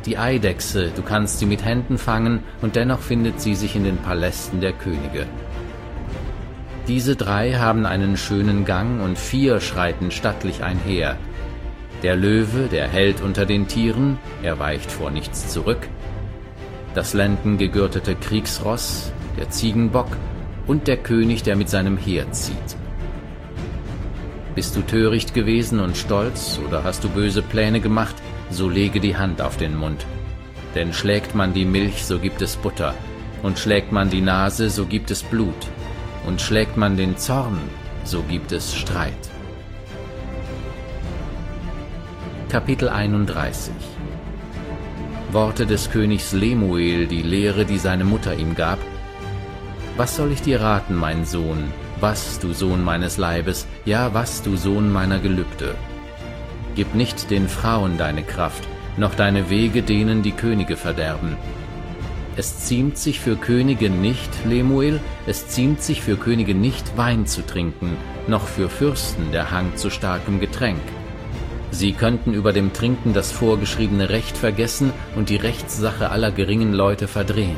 die Eidechse, du kannst sie mit Händen fangen, und dennoch findet sie sich in den Palästen der Könige. Diese drei haben einen schönen Gang, und vier schreiten stattlich einher. Der Löwe, der hält unter den Tieren, er weicht vor nichts zurück. Das lendengegürtete Kriegsross, der Ziegenbock und der König, der mit seinem Heer zieht. Bist du töricht gewesen und stolz, oder hast du böse Pläne gemacht, so lege die Hand auf den Mund. Denn schlägt man die Milch, so gibt es Butter, und schlägt man die Nase, so gibt es Blut, und schlägt man den Zorn, so gibt es Streit. Kapitel 31 Worte des Königs Lemuel, die Lehre, die seine Mutter ihm gab. Was soll ich dir raten, mein Sohn? Was, du Sohn meines Leibes? Ja, was, du Sohn meiner Gelübde? Gib nicht den Frauen deine Kraft, noch deine Wege denen die Könige verderben. Es ziemt sich für Könige nicht, Lemuel, es ziemt sich für Könige nicht, Wein zu trinken, noch für Fürsten der Hang zu starkem Getränk. Sie könnten über dem Trinken das vorgeschriebene Recht vergessen und die Rechtssache aller geringen Leute verdrehen.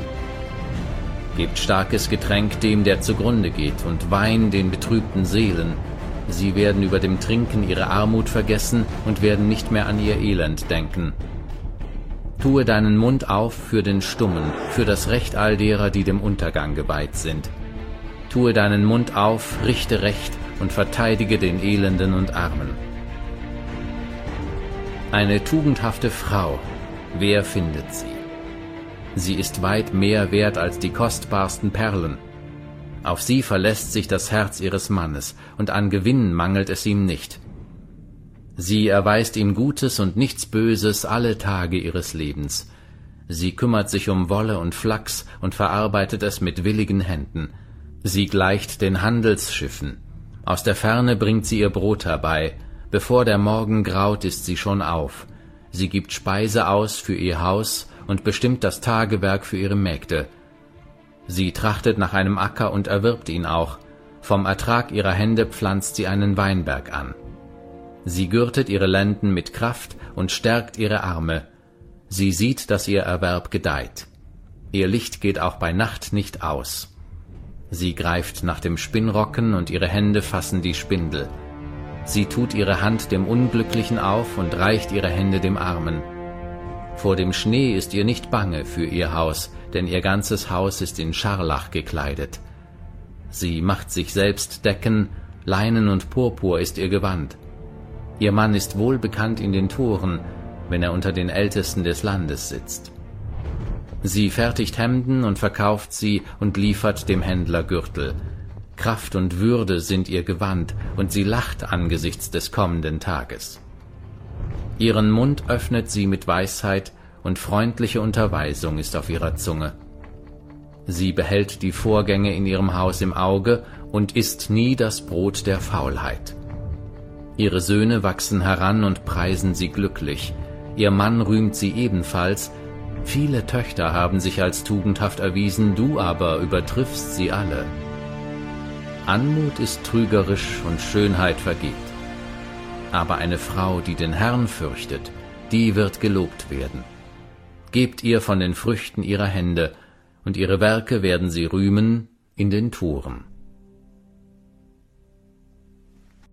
Gebt starkes Getränk dem, der zugrunde geht, und Wein den betrübten Seelen, Sie werden über dem Trinken ihre Armut vergessen und werden nicht mehr an ihr Elend denken. Tue deinen Mund auf für den Stummen, für das Recht all derer, die dem Untergang geweiht sind. Tue deinen Mund auf, richte Recht und verteidige den Elenden und Armen. Eine tugendhafte Frau, wer findet sie? Sie ist weit mehr wert als die kostbarsten Perlen. Auf sie verlässt sich das Herz ihres Mannes, und an Gewinn mangelt es ihm nicht. Sie erweist ihm Gutes und nichts Böses alle Tage ihres Lebens. Sie kümmert sich um Wolle und Flachs und verarbeitet es mit willigen Händen. Sie gleicht den Handelsschiffen. Aus der Ferne bringt sie ihr Brot herbei. Bevor der Morgen graut, ist sie schon auf. Sie gibt Speise aus für ihr Haus und bestimmt das Tagewerk für ihre Mägde. Sie trachtet nach einem Acker und erwirbt ihn auch, vom Ertrag ihrer Hände pflanzt sie einen Weinberg an. Sie gürtet ihre Lenden mit Kraft und stärkt ihre Arme. Sie sieht, dass ihr Erwerb gedeiht. Ihr Licht geht auch bei Nacht nicht aus. Sie greift nach dem Spinnrocken und ihre Hände fassen die Spindel. Sie tut ihre Hand dem Unglücklichen auf und reicht ihre Hände dem Armen. Vor dem Schnee ist ihr nicht bange für ihr Haus, denn ihr ganzes Haus ist in Scharlach gekleidet. Sie macht sich selbst Decken Leinen und Purpur ist ihr Gewand. Ihr Mann ist wohlbekannt in den Toren, wenn er unter den Ältesten des Landes sitzt. Sie fertigt Hemden und verkauft sie und liefert dem Händler Gürtel. Kraft und Würde sind ihr Gewand, und sie lacht angesichts des kommenden Tages. Ihren Mund öffnet sie mit Weisheit, und freundliche Unterweisung ist auf ihrer Zunge. Sie behält die Vorgänge in ihrem Haus im Auge und isst nie das Brot der Faulheit. Ihre Söhne wachsen heran und preisen sie glücklich, ihr Mann rühmt sie ebenfalls, viele Töchter haben sich als tugendhaft erwiesen, du aber übertriffst sie alle. Anmut ist trügerisch und Schönheit vergeht. Aber eine Frau, die den Herrn fürchtet, die wird gelobt werden. Gebt ihr von den Früchten ihrer Hände, und ihre Werke werden sie rühmen in den Toren.